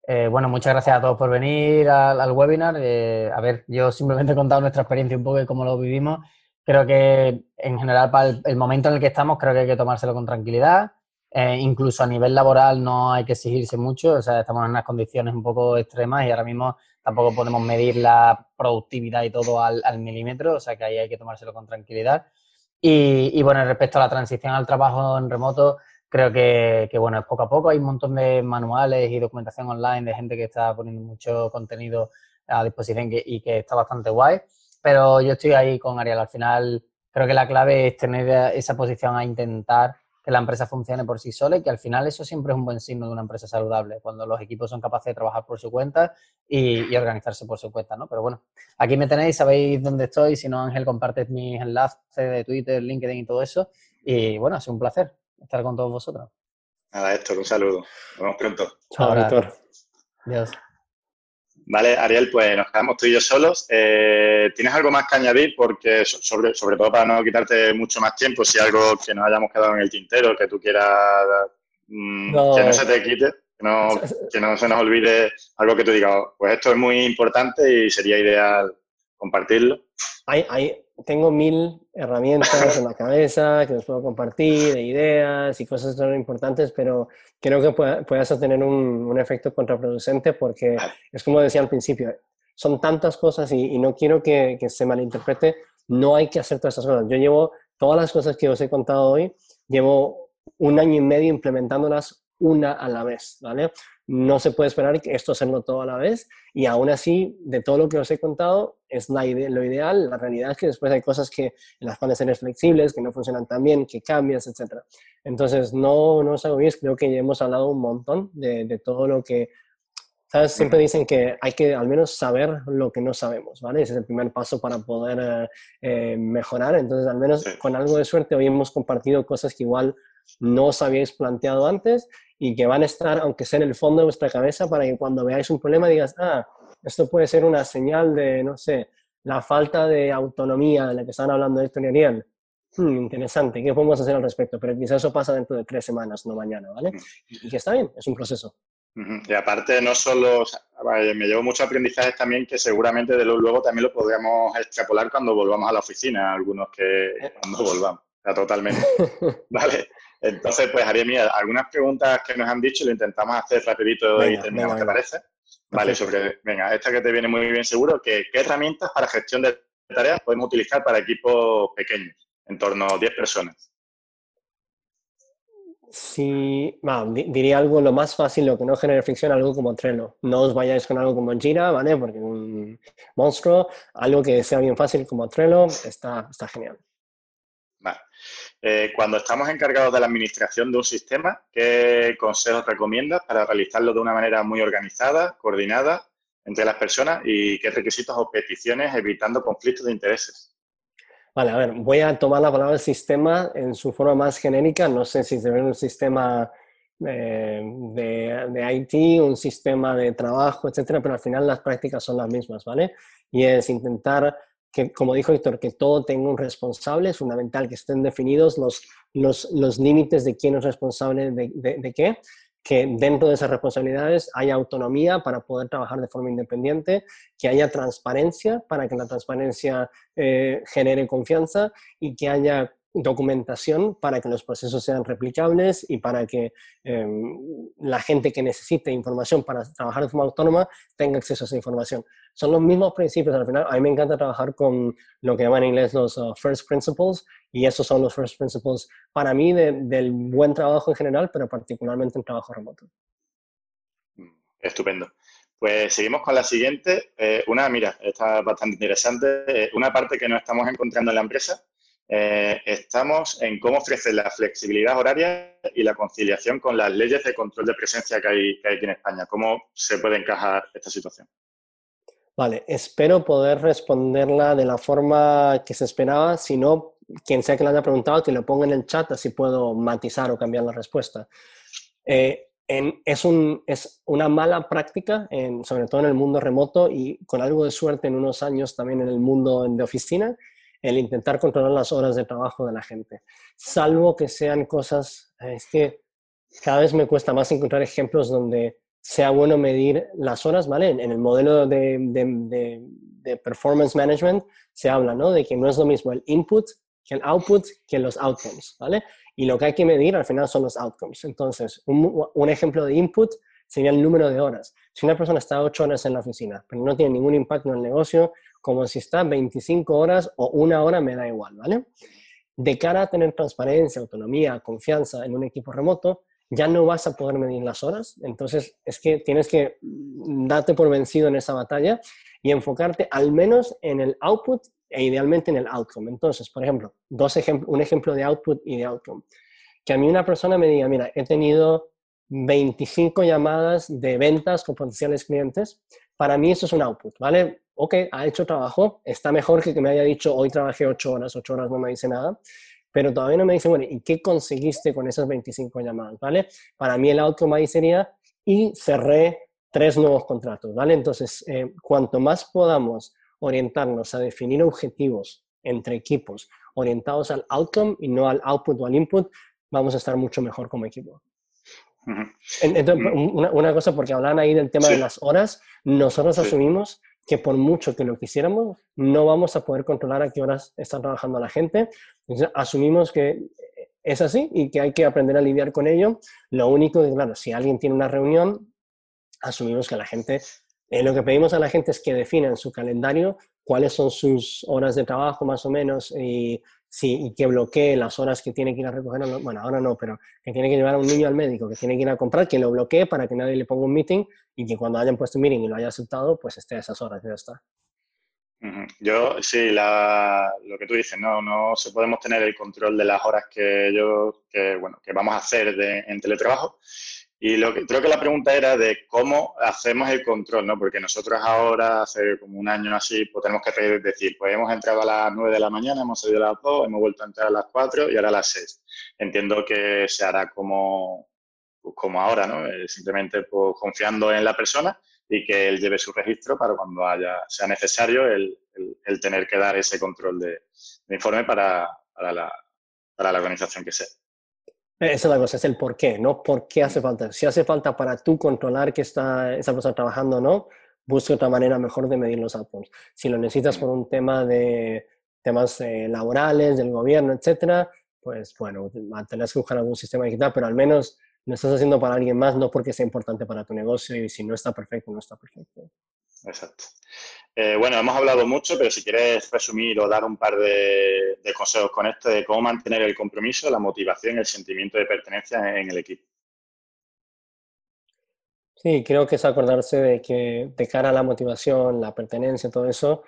eh, bueno, muchas gracias a todos por venir al, webinar. a ver, yo simplemente he contado nuestra experiencia un poco de cómo lo vivimos. Creo que en general para el momento en el que estamos, creo que hay que tomárselo con tranquilidad. Eh, incluso a nivel laboral no hay que exigirse mucho, o sea, estamos en unas condiciones un poco extremas y ahora mismo tampoco podemos medir la productividad y todo al, milímetro, o sea que ahí hay que tomárselo con tranquilidad. Y, bueno, respecto a la transición al trabajo en remoto, creo que, bueno, es poco a poco. Hay un montón de manuales y documentación online de gente que está poniendo mucho contenido a disposición y que está bastante guay. Pero yo estoy ahí con Ariel. Al final, creo que la clave es tener esa posición a intentar que la empresa funcione por sí sola y que al final eso siempre es un buen signo de una empresa saludable, cuando los equipos son capaces de trabajar por su cuenta y, organizarse por su cuenta, ¿no? Pero bueno, aquí me tenéis, sabéis dónde estoy, si no Ángel, compartes mis enlaces de Twitter, LinkedIn y todo eso. Y bueno, ha sido un placer estar con todos vosotros. Nada, Héctor, un saludo. Nos vemos pronto. Chao, Víctor. Adiós. Vale, Ariel, pues nos quedamos tú y yo solos. Eh, ¿Tienes algo más que añadir? Porque sobre, sobre todo para no quitarte mucho más tiempo, si algo que nos hayamos quedado en el tintero, que tú quieras mm, que no se te quite, que no, *laughs* que no se nos olvide algo que tú digas, pues esto es muy importante y sería ideal compartirlo. Hay, hay, tengo mil herramientas en la *laughs* cabeza que les puedo compartir, de ideas y cosas tan importantes, pero creo que puede, puede tener un, un, efecto contraproducente porque es como decía al principio, son tantas cosas y, y no quiero que, que, se malinterprete, no hay que hacer todas esas cosas. Yo llevo todas las cosas que os he contado hoy, llevo un año y medio implementándolas una a la vez, ¿vale? No se puede esperar esto hacerlo todo a la vez y aún así, de todo lo que os he contado, es la lo ideal. La realidad es que después hay cosas que en las cuales eres flexibles, que no funcionan tan bien, que cambias, etc. Entonces, no, no os agobiéis, creo que ya hemos hablado un montón de, de todo lo que ¿Sabes? Siempre dicen que hay que al menos saber lo que no sabemos, ¿vale? Ese es el primer paso para poder eh, eh, mejorar. Entonces, al menos con algo de suerte, hoy hemos compartido cosas que igual no os habíais planteado antes y que van a estar, aunque sea en el fondo de vuestra cabeza, para que cuando veáis un problema digas, ah, esto puede ser una señal de, no sé, la falta de autonomía de la que estaban hablando Héctor y Ariel. Hmm, interesante, ¿qué podemos hacer al respecto? Pero quizás eso pasa dentro de tres semanas, no mañana, ¿vale? Y que está bien, es un proceso. Y aparte, no solo, me llevo muchos aprendizajes también que seguramente de luego también lo podríamos extrapolar cuando volvamos a la oficina, algunos que eh. cuando volvamos, o totalmente. *laughs* vale. Entonces, pues, Ariel, mira, algunas preguntas que nos han dicho lo intentamos hacer rapidito y terminamos, ¿te parece? Vale, sobre, venga, esta que te viene muy bien seguro, que ¿qué herramientas para gestión de tareas podemos utilizar para equipos pequeños, en torno a 10 personas? Sí, diría algo lo más fácil, lo que no genere fricción, algo como Trello. No os vayáis con algo como Jira, ¿vale? Porque un monstruo, algo que sea bien fácil como Trello, está, está genial. Eh, cuando estamos encargados de la administración de un sistema, ¿qué consejos recomiendas para realizarlo de una manera muy organizada, coordinada entre las personas y qué requisitos o peticiones evitando conflictos de intereses? Vale, a ver, voy a tomar la palabra sistema en su forma más genérica. No sé si se ve un sistema eh, de, de, IT, un sistema de trabajo, etcétera, pero al final las prácticas son las mismas, ¿vale? Y es intentar que, como dijo Héctor, que todo tenga un responsable, es fundamental que estén definidos los, los, los límites de quién es responsable de, de, qué, que dentro de esas responsabilidades haya autonomía para poder trabajar de forma independiente, que haya transparencia para que la transparencia eh, genere confianza y que haya documentación para que los procesos sean replicables y para que em, la gente que necesite información para trabajar de forma autónoma tenga acceso a esa información. Son los mismos principios al final. A mí me encanta trabajar con lo que llaman en inglés los uh, first principles y esos son los first principles para mí del buen trabajo en general, pero particularmente en trabajo remoto. Estupendo. Pues seguimos con la siguiente. Eh, una, mira, está bastante interesante. Eh, una parte que no estamos encontrando en la empresa eh, estamos en cómo ofrecer la flexibilidad horaria y la conciliación con las leyes de control de presencia que hay, que hay aquí en España. ¿Cómo se puede encajar esta situación? Vale, espero poder responderla de la forma que se esperaba. Si no, quien sea que la haya preguntado, que lo ponga en el chat, así puedo matizar o cambiar la respuesta. Eh, es, un, es, una mala práctica, en, sobre todo en el mundo remoto y con algo de suerte en unos años también en el mundo de oficina, el intentar controlar las horas de trabajo de la gente. Salvo que sean cosas, es que cada vez me cuesta más encontrar ejemplos donde sea bueno medir las horas, ¿vale? En, el modelo de, de, de, performance management se habla, ¿no? De que no es lo mismo el input que el output que los outcomes, ¿vale? Y lo que hay que medir al final son los outcomes. Entonces, un, un ejemplo de input sería el número de horas. Si una persona está ocho horas en la oficina, pero no tiene ningún impacto en el negocio, como si está 25 horas o una hora, me da igual, ¿vale? de cara a tener transparencia, autonomía, confianza en un equipo remoto, ya no vas a poder medir las horas. Entonces, es que tienes que darte por vencido en esa batalla y enfocarte al menos en el output e idealmente en el outcome. Entonces, por ejemplo, dos un ejemplo de output y de outcome. Que a mí una persona me diga, mira, he tenido 25 llamadas de ventas con potenciales clientes. Para mí eso es un output, ¿vale? Ok, ha hecho trabajo, está mejor que que me haya dicho hoy trabajé 8 horas, 8 horas no me dice nada, pero todavía no me dice, bueno, ¿y qué conseguiste con esas 25 llamadas? ¿Vale? Para mí el outcome ahí sería, y cerré tres nuevos contratos, ¿vale? Entonces, eh, cuanto más podamos orientarnos a definir objetivos entre equipos orientados al outcome y no al output o al input, vamos a estar mucho mejor como equipo. Entonces, mm. una, cosa, porque hablan ahí del tema de las horas, nosotros asumimos que por mucho que lo quisiéramos, no vamos a poder controlar a qué horas está trabajando la gente. Asumimos que es así y que hay que aprender a lidiar con ello. Lo único que, claro, si alguien tiene una reunión, asumimos que la gente, eh, lo que pedimos a la gente es que defina en su calendario cuáles son sus horas de trabajo más o menos y sí, y que bloquee las horas que tiene que ir a recoger, bueno, ahora no, pero que tiene que llevar a un niño al médico, que tiene que ir a comprar, que lo bloquee para que nadie le ponga un meeting y que cuando hayan puesto un meeting y lo haya aceptado, pues esté a esas horas, ya está. Yo, sí, lo que tú dices, no, no se podemos tener el control de las horas que yo, que, bueno, que vamos a hacer en teletrabajo y lo que, creo que la pregunta era de cómo hacemos el control, ¿no? Porque nosotros ahora, hace como un año así, pues tenemos que decir, pues hemos entrado a las 9 de la mañana, hemos salido a las 2, hemos vuelto a entrar a las 4 y ahora a las 6. Entiendo que se hará como, pues como ahora, ¿no? Eh, simplemente pues, confiando en la persona y que él lleve su registro para cuando haya, sea necesario el, el, tener que dar ese control de, de informe para, para, la, para la organización que sea. Esa es la cosa, es el por qué, ¿no? ¿Por qué hace falta? Si hace falta para tú controlar que está esa persona trabajando o no, busca otra manera mejor de medir los outputs. Si lo necesitas por un tema de temas eh, laborales, del gobierno, etcétera, pues bueno, tendrás que buscar algún sistema digital, pero al menos lo estás haciendo para alguien más, no porque sea importante para tu negocio y si no está perfecto, no está perfecto. Exacto. Eh, bueno, hemos hablado mucho, pero si quieres resumir o dar un par de, consejos con esto de cómo mantener el compromiso, la motivación y el sentimiento de pertenencia en el equipo. Sí, creo que es acordarse de que de cara a la motivación, la pertenencia, todo eso,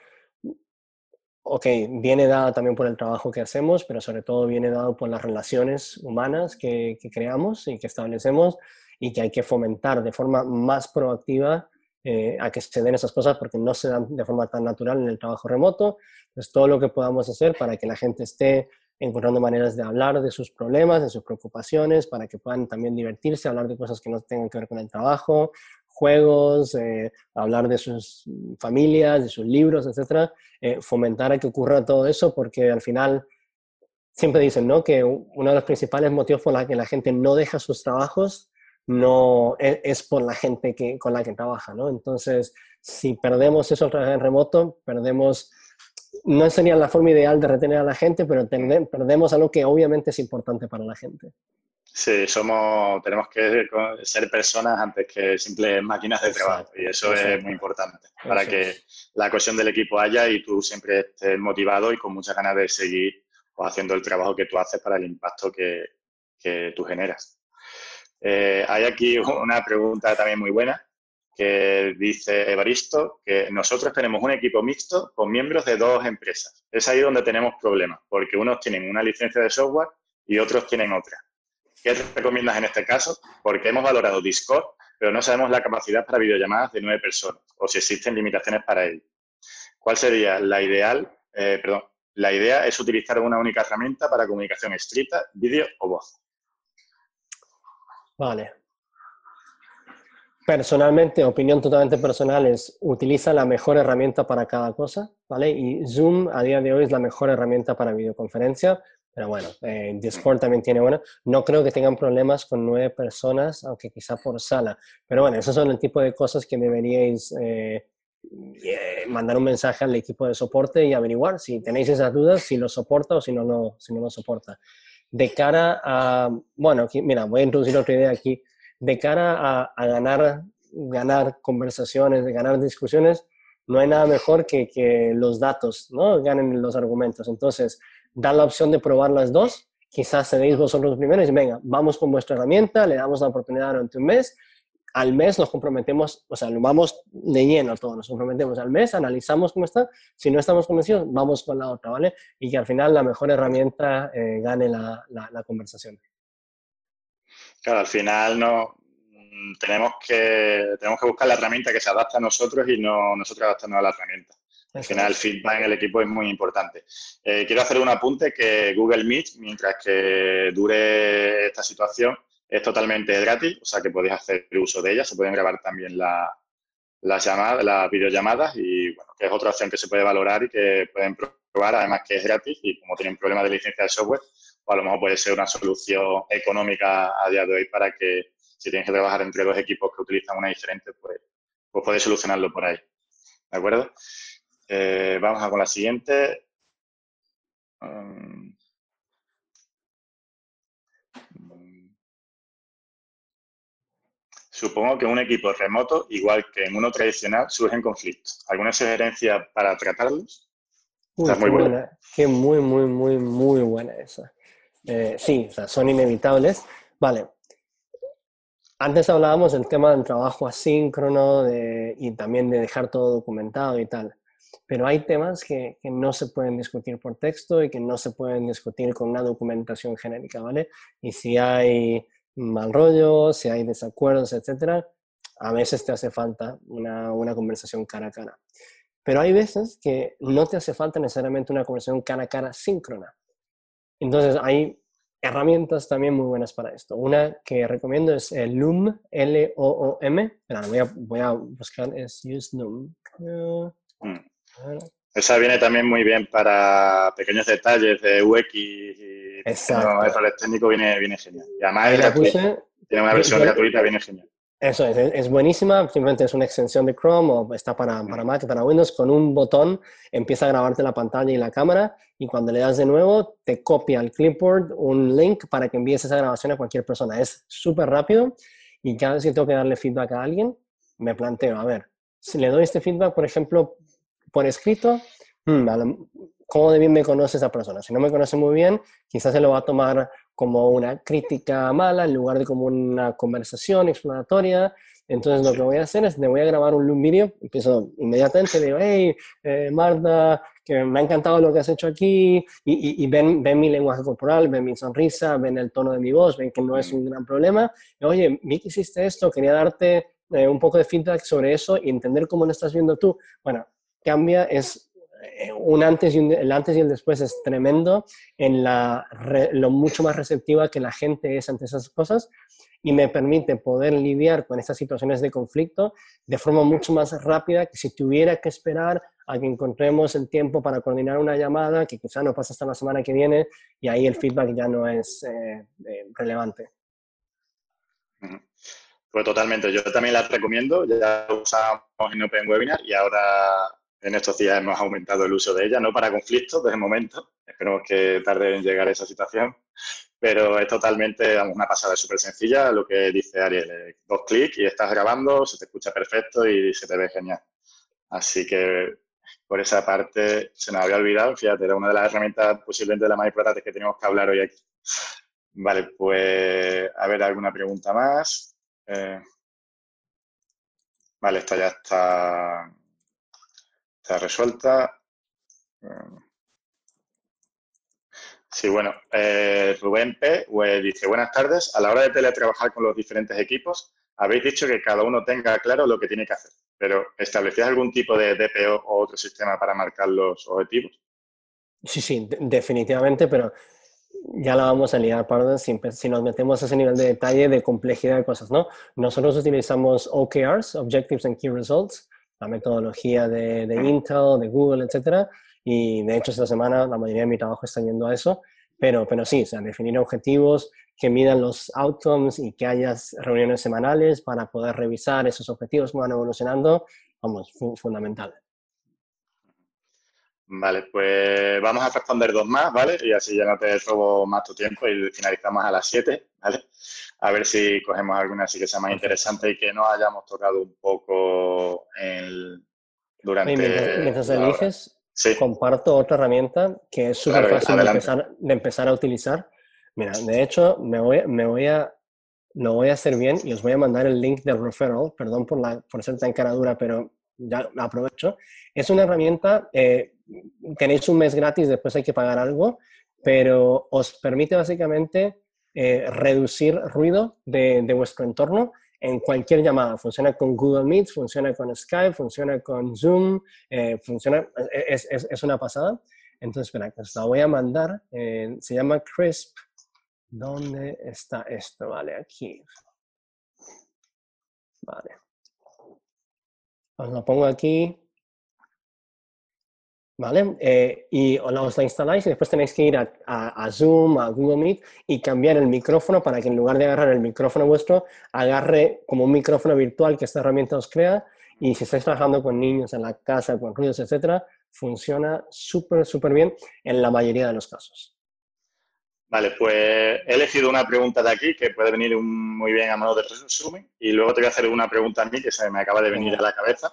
ok, viene dada también por el trabajo que hacemos, pero sobre todo viene dado por las relaciones humanas que creamos y que establecemos y que hay que fomentar de forma más proactiva eh, a que se den esas cosas porque no se dan de forma tan natural en el trabajo remoto. Entonces, todo lo que podamos hacer para que la gente esté encontrando maneras de hablar de sus problemas, de sus preocupaciones, para que puedan también divertirse, hablar de cosas que no tengan que ver con el trabajo, juegos, eh, hablar de sus familias, de sus libros, etcétera, eh, fomentar a que ocurra todo eso porque al final siempre dicen ¿no? que uno de los principales motivos por los que la gente no deja sus trabajos no e, es, por la gente que, con la que trabaja, ¿no? Entonces, si perdemos eso en remoto, perdemos, no sería la forma ideal de retener a la gente, pero perdemos algo que obviamente es importante para la gente. Sí, somos, tenemos que ser personas antes que simples máquinas de trabajo y eso es muy importante para que la cohesión del equipo haya y tú siempre estés motivado y con muchas ganas de seguir pues, haciendo el trabajo que tú haces para el impacto que, que tú generas. Eh, hay aquí una pregunta también muy buena que dice Evaristo que nosotros tenemos un equipo mixto con miembros de dos empresas. Es ahí donde tenemos problemas, porque unos tienen una licencia de software y otros tienen otra. ¿Qué recomiendas en este caso? Porque hemos valorado Discord, pero no sabemos la capacidad para videollamadas de nueve personas o si existen limitaciones para ello. ¿Cuál sería la ideal? Eh, perdón, la idea es utilizar una única herramienta para comunicación escrita, vídeo o voz. Vale. Personalmente, opinión totalmente personal es utiliza la mejor herramienta para cada cosa, ¿vale? Y Zoom a día de hoy es la mejor herramienta para videoconferencia, pero bueno, eh, Discord también tiene buena. No creo que tengan problemas con nueve personas, aunque quizá por sala. Pero bueno, esos son el tipo de cosas que deberíais eh, eh, mandar un mensaje al equipo de soporte y averiguar si tenéis esas dudas, si lo soporta o si no, no, si no lo soporta de cara a, bueno, mira, voy a introducir otra idea aquí, de cara a, ganar, ganar conversaciones, de ganar discusiones, no hay nada mejor que que los datos, ¿no? Ganen los argumentos. Entonces, dar la opción de probar las dos, quizás cedéis vosotros primero y venga, vamos con vuestra herramienta, le damos la oportunidad durante un mes, al mes nos comprometemos, o sea, vamos de lleno todo, nos comprometemos al mes, analizamos cómo está, si no estamos convencidos, vamos con la otra, ¿vale? Y que al final la mejor herramienta eh, gane la, la, conversación. Claro, al final no, tenemos, que, tenemos que buscar la herramienta que se adapte a nosotros y no nosotros adaptarnos a la herramienta. Al final el feedback en el equipo es muy importante. Eh, quiero hacer un apunte que Google Meet, mientras que dure esta situación, es totalmente gratis, o sea que podéis hacer uso de ella. Se pueden grabar también las llamadas, las videollamadas y bueno, que es otra opción que se puede valorar y que pueden probar, además que es gratis y como tienen problemas de licencia de software, pues a lo mejor puede ser una solución económica a día de hoy para que si tienes que trabajar entre dos equipos que utilizan una diferente, pues, pues puedes solucionarlo por ahí. ¿De acuerdo? Eh, vamos a con la siguiente. Um, Supongo que en un equipo remoto, igual que en uno tradicional, surgen conflictos. ¿Alguna sugerencia para tratarlos? muy buena. Qué muy, muy, muy, muy buena esa. Eh, sí, o sea, son inevitables. Vale. Antes hablábamos del tema del trabajo asíncrono y también de dejar todo documentado y tal. Pero hay temas que, que, no se pueden discutir por texto y que no se pueden discutir con una documentación genérica, ¿vale? Y si hay mal rollo, si hay desacuerdos, etcétera, a veces te hace falta una, una conversación cara a cara. Pero hay veces que no te hace falta necesariamente una conversación cara a cara síncrona. Entonces hay herramientas también muy buenas para esto. Una que recomiendo es el Loom, L-O-O-M. Voy a, voy a buscar, es Use Loom. Mm. Esa viene también muy bien para pequeños detalles de UX y Exacto. errores técnicos, viene, viene genial. Y además tiene una versión gratuita, viene genial. Eso es, es buenísima, simplemente es una extensión de Chrome o está para, para Mac, para Windows, con un botón empieza a grabarte la pantalla y la cámara y cuando le das de nuevo te copia al clipboard un link para que envíes esa grabación a cualquier persona. Es súper rápido y cada vez que tengo que darle feedback a alguien, me planteo, a ver, si le doy este feedback, por ejemplo, por escrito, hmm, ¿cómo de bien me conoce esa persona? Si no me conoce muy bien, quizás se lo va a tomar como una crítica mala en lugar de como una conversación exploratoria. Entonces lo que voy a hacer es, le voy a grabar un video, empiezo inmediatamente, digo, hey, eh, Marta, que me ha encantado lo que has hecho aquí, y, ven, ven, mi lenguaje corporal, ven mi sonrisa, ven el tono de mi voz, ven que no es un gran problema. Oye, vi que hiciste esto, quería darte eh, un poco de feedback sobre eso y entender cómo lo estás viendo tú. Bueno, cambia es eh, un antes y el antes y el después es tremendo en la, lo mucho más receptiva que la gente es ante esas cosas y me permite poder lidiar con estas situaciones de conflicto de forma mucho más rápida que si tuviera que esperar a que encontremos el tiempo para coordinar una llamada que quizá no pasa hasta la semana que viene y ahí el feedback ya no es eh, eh, relevante. Pues totalmente, yo también la recomiendo, ya usamos en Open Webinar y ahora en estos días hemos aumentado el uso de ella, no para conflictos de momento, esperemos que tarde en llegar a esa situación, pero es totalmente una pasada súper sencilla, lo que dice Ariel, dos clics y estás grabando, se te escucha perfecto y se te ve genial. Así que por esa parte se nos había olvidado, fíjate, era una de las herramientas posiblemente las más importantes que tenemos que hablar hoy aquí. Vale, pues a ver, alguna pregunta más. Eh, vale, esta ya está Está resuelta. Sí, bueno, eh, Rubén P. Pues, dice, buenas tardes. A la hora de teletrabajar con los diferentes equipos, habéis dicho que cada uno tenga claro lo que tiene que hacer, pero ¿establecías algún tipo de DPO o otro sistema para marcar los objetivos? Sí, sí, definitivamente, pero ya la vamos a liar, perdón, si, si, nos metemos a ese nivel de detalle, de complejidad de cosas, ¿no? Nosotros utilizamos OKRs, Objectives and Key Results, la metodología de, Intel, de Google, etcétera. Y de hecho, esta semana la mayoría de mi trabajo está yendo a eso. Pero, pero sí, definir objetivos que midan los outcomes y que haya reuniones semanales para poder revisar esos objetivos que van evolucionando, vamos, fundamental. Vale, pues vamos a responder dos más, ¿vale? Y así ya no te robo más tu tiempo y finalizamos a las 7, ¿vale? A ver si cogemos alguna así que sea más interesante y que no hayamos tocado un poco el, durante... mientras, eliges, comparto otra herramienta que es súper fácil de empezar, de empezar, a utilizar. Mira, de hecho, me voy, me voy a, lo voy a hacer bien y os voy a mandar el link del referral. Perdón por, la, por ser tan cara dura, pero ya aprovecho. Es una herramienta, eh, tenéis un mes gratis, después hay que pagar algo, pero os permite básicamente eh, reducir ruido de, vuestro entorno en cualquier llamada. Funciona con Google Meet, funciona con Skype, funciona con Zoom, eh, funciona, es, es, una pasada. Entonces, espera, os la voy a mandar. se llama Crisp. ¿Dónde está esto? Vale, aquí. Vale. Os lo pongo aquí. ¿Vale? Eh, y os la instaláis y después tenéis que ir a, Zoom, a Google Meet y cambiar el micrófono para que en lugar de agarrar el micrófono vuestro, agarre como un micrófono virtual que esta herramienta os crea. Y si estáis trabajando con niños en la casa, con ruidos, etcétera, funciona súper, súper bien en la mayoría de los casos. Vale, pues he elegido una pregunta de aquí que puede venir muy bien a modo de resumen y luego te voy a hacer una pregunta a mí que se me acaba de venir a la cabeza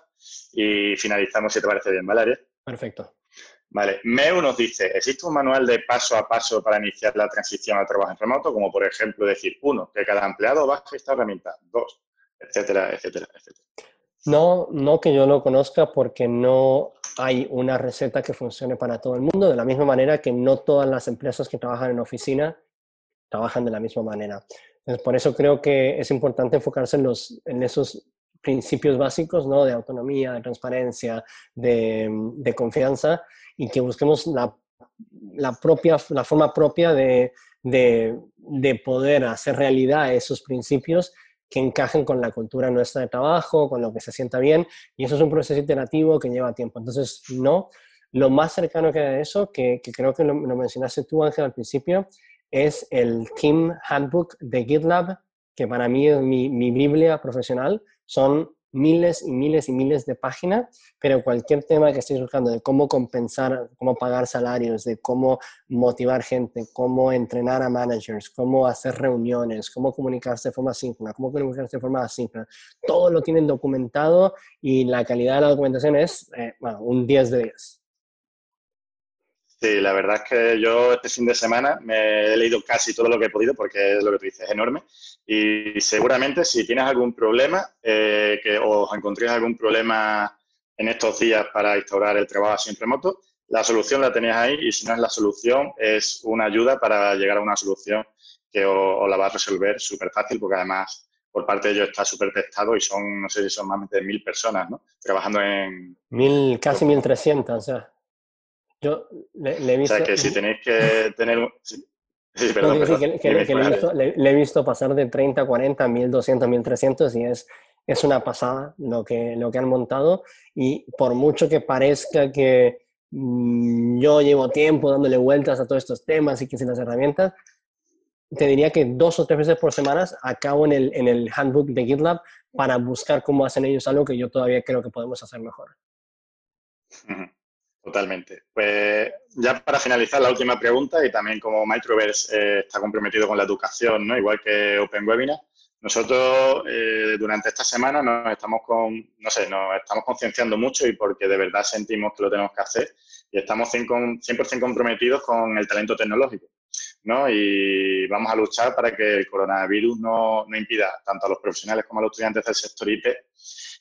y finalizamos si te parece bien, ¿vale, Perfecto. Vale, Meu nos dice, ¿existe un manual de paso a paso para iniciar la transición al trabajo en remoto? Como por ejemplo decir, uno, que cada empleado baje esta herramienta, dos, etcétera, etcétera, etcétera. No, no que yo lo conozca porque no hay una receta que funcione para todo el mundo, de la misma manera que no todas las empresas que trabajan en oficina trabajan de la misma manera. Entonces, por eso creo que es importante enfocarse en, los, en esos principios básicos ¿no? de autonomía, de transparencia, de, confianza y que busquemos la, propia, la forma propia de, de, de poder hacer realidad esos principios que encajen con la cultura nuestra de trabajo, con lo que se sienta bien, y eso es un proceso iterativo que lleva tiempo. Entonces, no, lo más cercano que a eso, que, creo que lo, mencionaste tú, Ángel, al principio, es el Team Handbook de GitLab, que para mí es mi, mi Biblia profesional. Son miles y miles y miles de páginas, pero cualquier tema que estéis buscando de cómo compensar, cómo pagar salarios, de cómo motivar gente, cómo entrenar a managers, cómo hacer reuniones, cómo comunicarse de forma síncrona, cómo comunicarse de forma asíncrona, todo lo tienen documentado y la calidad de la documentación es eh, un 10 de 10. Sí, la verdad es que yo este fin de semana me he leído casi todo lo que he podido porque es lo que tú dices, es enorme. Y seguramente si tienes algún problema, eh, que os encontréis algún problema en estos días para instaurar el trabajo sin remoto, la solución la tenéis ahí y si no es la solución, es una ayuda para llegar a una solución que os, la va a resolver súper fácil porque además por parte de ellos está súper testado y son, no sé si son más de mil personas, ¿no? Trabajando en... Mil, casi mil trescientas, o sea. Yo le, he visto... O sea, que si *laughs* tenéis que tener... Sí, perdón, que, le, he visto, pasar de 30, 40, 1200, 1300 y es, es una pasada lo que, lo que han montado. Y por mucho que parezca que mm, yo llevo tiempo dándole vueltas a todos estos temas y que sin las herramientas, te diría que dos o tres veces por semana acabo en el, en el handbook de GitLab para buscar cómo hacen ellos algo que yo todavía creo que podemos hacer mejor. Totalmente. Pues ya para finalizar la última pregunta y también como Microverse eh, está comprometido con la educación, ¿no? igual que Open Webinar, nosotros eh, durante esta semana nos estamos con, no sé, nos estamos concienciando mucho y porque de verdad sentimos que lo tenemos que hacer y estamos 100%, comprometidos con el talento tecnológico. ¿no? Y vamos a luchar para que el coronavirus no, no impida tanto a los profesionales como a los estudiantes del sector IP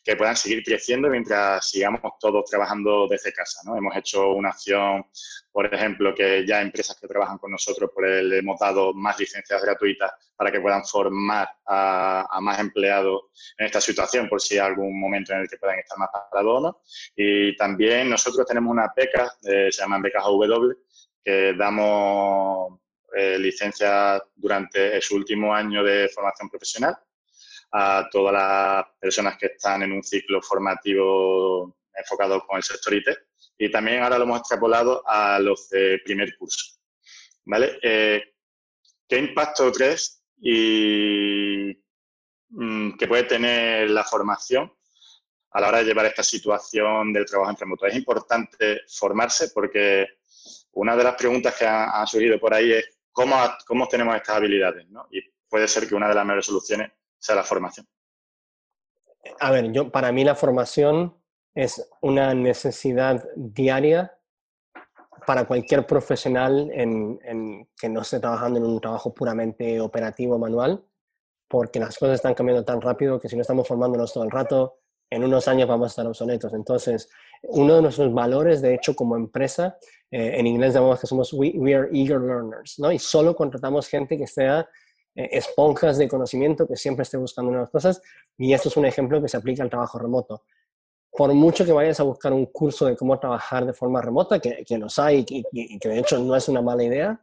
que puedan seguir creciendo mientras sigamos todos trabajando desde casa. ¿no? Hemos hecho una acción, por ejemplo, que ya empresas que trabajan con nosotros por el, hemos dado más licencias gratuitas para que puedan formar a, más empleados en esta situación, por si hay algún momento en el que puedan estar más parados ¿no? Y también nosotros tenemos una beca, eh, se llaman becas AW, que damos eh, licencias durante su último año de formación profesional a todas las personas que están en un ciclo formativo enfocado con el sector IT y también ahora lo hemos extrapolado a los de primer curso. ¿Vale? Eh, ¿Qué impacto crees y mm, que puede tener la formación a la hora de llevar esta situación del trabajo en remoto? Es importante formarse porque una de las preguntas que ha, surgido por ahí es cómo, cómo tenemos estas habilidades, ¿no? Y puede ser que una de las mejores soluciones sea la formación? A ver, yo, para mí la formación es una necesidad diaria para cualquier profesional en, que no esté trabajando en un trabajo puramente operativo manual, porque las cosas están cambiando tan rápido que si no estamos formándonos todo el rato, en unos años vamos a estar obsoletos. Entonces, uno de nuestros valores, de hecho, como empresa, eh, en inglés llamamos que somos we, are eager learners, ¿no? Y solo contratamos gente que sea eh, esponjas de conocimiento, que siempre esté buscando nuevas cosas, y esto es un ejemplo que se aplica al trabajo remoto por mucho que vayas a buscar un curso de cómo trabajar de forma remota, que, que los hay y, que de hecho no es una mala idea,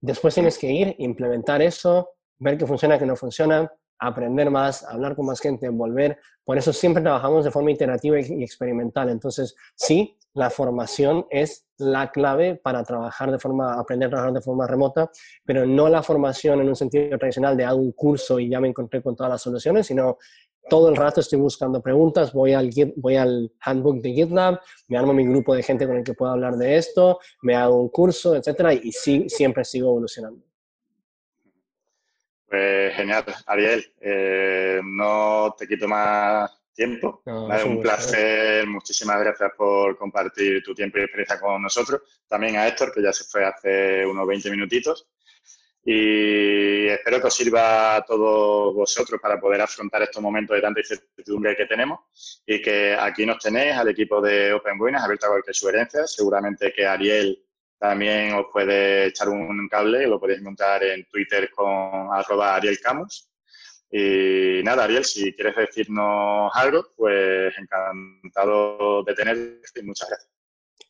después tienes que ir, implementar eso, ver qué funciona, qué no funciona, aprender más, hablar con más gente, volver. Por eso siempre trabajamos de forma iterativa y experimental. Entonces, sí, la formación es la clave para trabajar de forma, aprender a trabajar de forma remota, pero no la formación en un sentido tradicional de hago un curso y ya me encontré con todas las soluciones, sino todo el rato estoy buscando preguntas, voy al, voy al handbook de GitLab, me armo mi grupo de gente con el que puedo hablar de esto, me hago un curso, etcétera, y sí, siempre sigo evolucionando. Pues genial, Ariel. Eh, no te quito más tiempo. es un placer. Muchísimas gracias por compartir tu tiempo y experiencia con nosotros. También a Héctor, que ya se fue hace unos 20 minutitos y espero que os sirva a todos vosotros para poder afrontar estos momentos de tanta incertidumbre que tenemos y que aquí nos tenéis al equipo de Open Buenas abierto a cualquier sugerencia. Seguramente que Ariel también os puede echar un cable, lo podéis encontrar en Twitter con arroba Ariel Camus. Y nada, Ariel, si quieres decirnos algo, pues encantado de tenerte y muchas gracias.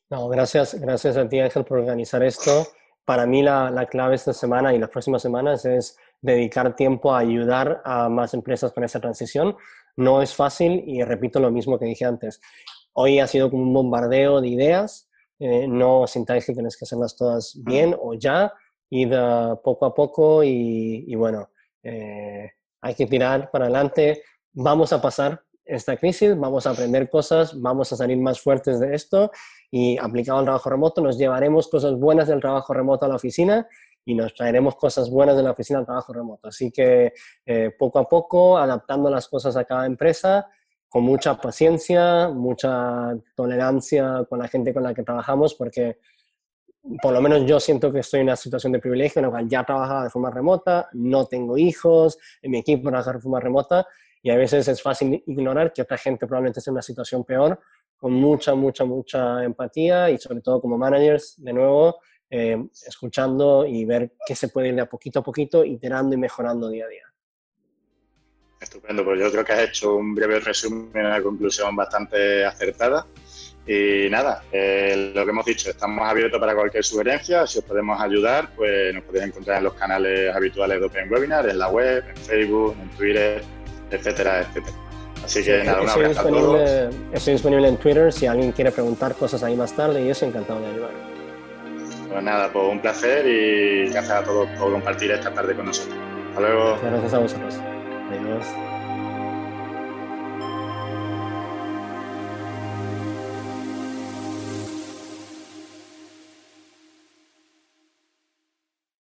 No, gracias, gracias a ti Ángel por organizar esto para mí la, la, clave esta semana y las próximas semanas es dedicar tiempo a ayudar a más empresas con esa transición. No es fácil y repito lo mismo que dije antes. Hoy ha sido como un bombardeo de ideas. Eh, no sintáis que tenéis que hacerlas todas bien o ya. Ir poco a poco y, y bueno, eh, hay que tirar para adelante. Vamos a pasar esta crisis, vamos a aprender cosas, vamos a salir más fuertes de esto y aplicado al trabajo remoto nos llevaremos cosas buenas del trabajo remoto a la oficina y nos traeremos cosas buenas de la oficina al trabajo remoto. Así que eh, poco a poco, adaptando las cosas a cada empresa, con mucha paciencia, mucha tolerancia con la gente con la que trabajamos, porque por lo menos yo siento que estoy en una situación de privilegio en la cual ya trabajaba de forma remota, no tengo hijos, en mi equipo trabaja de forma remota y a veces es fácil ignorar que otra gente probablemente esté en una situación peor, con mucha, mucha, mucha empatía y sobre todo como managers, de nuevo, eh, escuchando y ver qué se puede ir de a poquito a poquito, iterando y mejorando día a día. Estupendo, pues yo creo que has hecho un breve resumen, una conclusión bastante acertada. Y nada, eh, lo que hemos dicho, estamos abiertos para cualquier sugerencia. Si os podemos ayudar, pues nos podéis encontrar en los canales habituales de Open Webinar, en la web, en Facebook, en Twitter, etcétera, etcétera. Así que nada, un estoy disponible, Estoy disponible en Twitter si alguien quiere preguntar cosas ahí más tarde y yo soy encantado de ayudar. Pues nada, pues un placer y gracias a todos por compartir esta tarde con nosotros. Hasta luego. Gracias a vosotros. Adiós.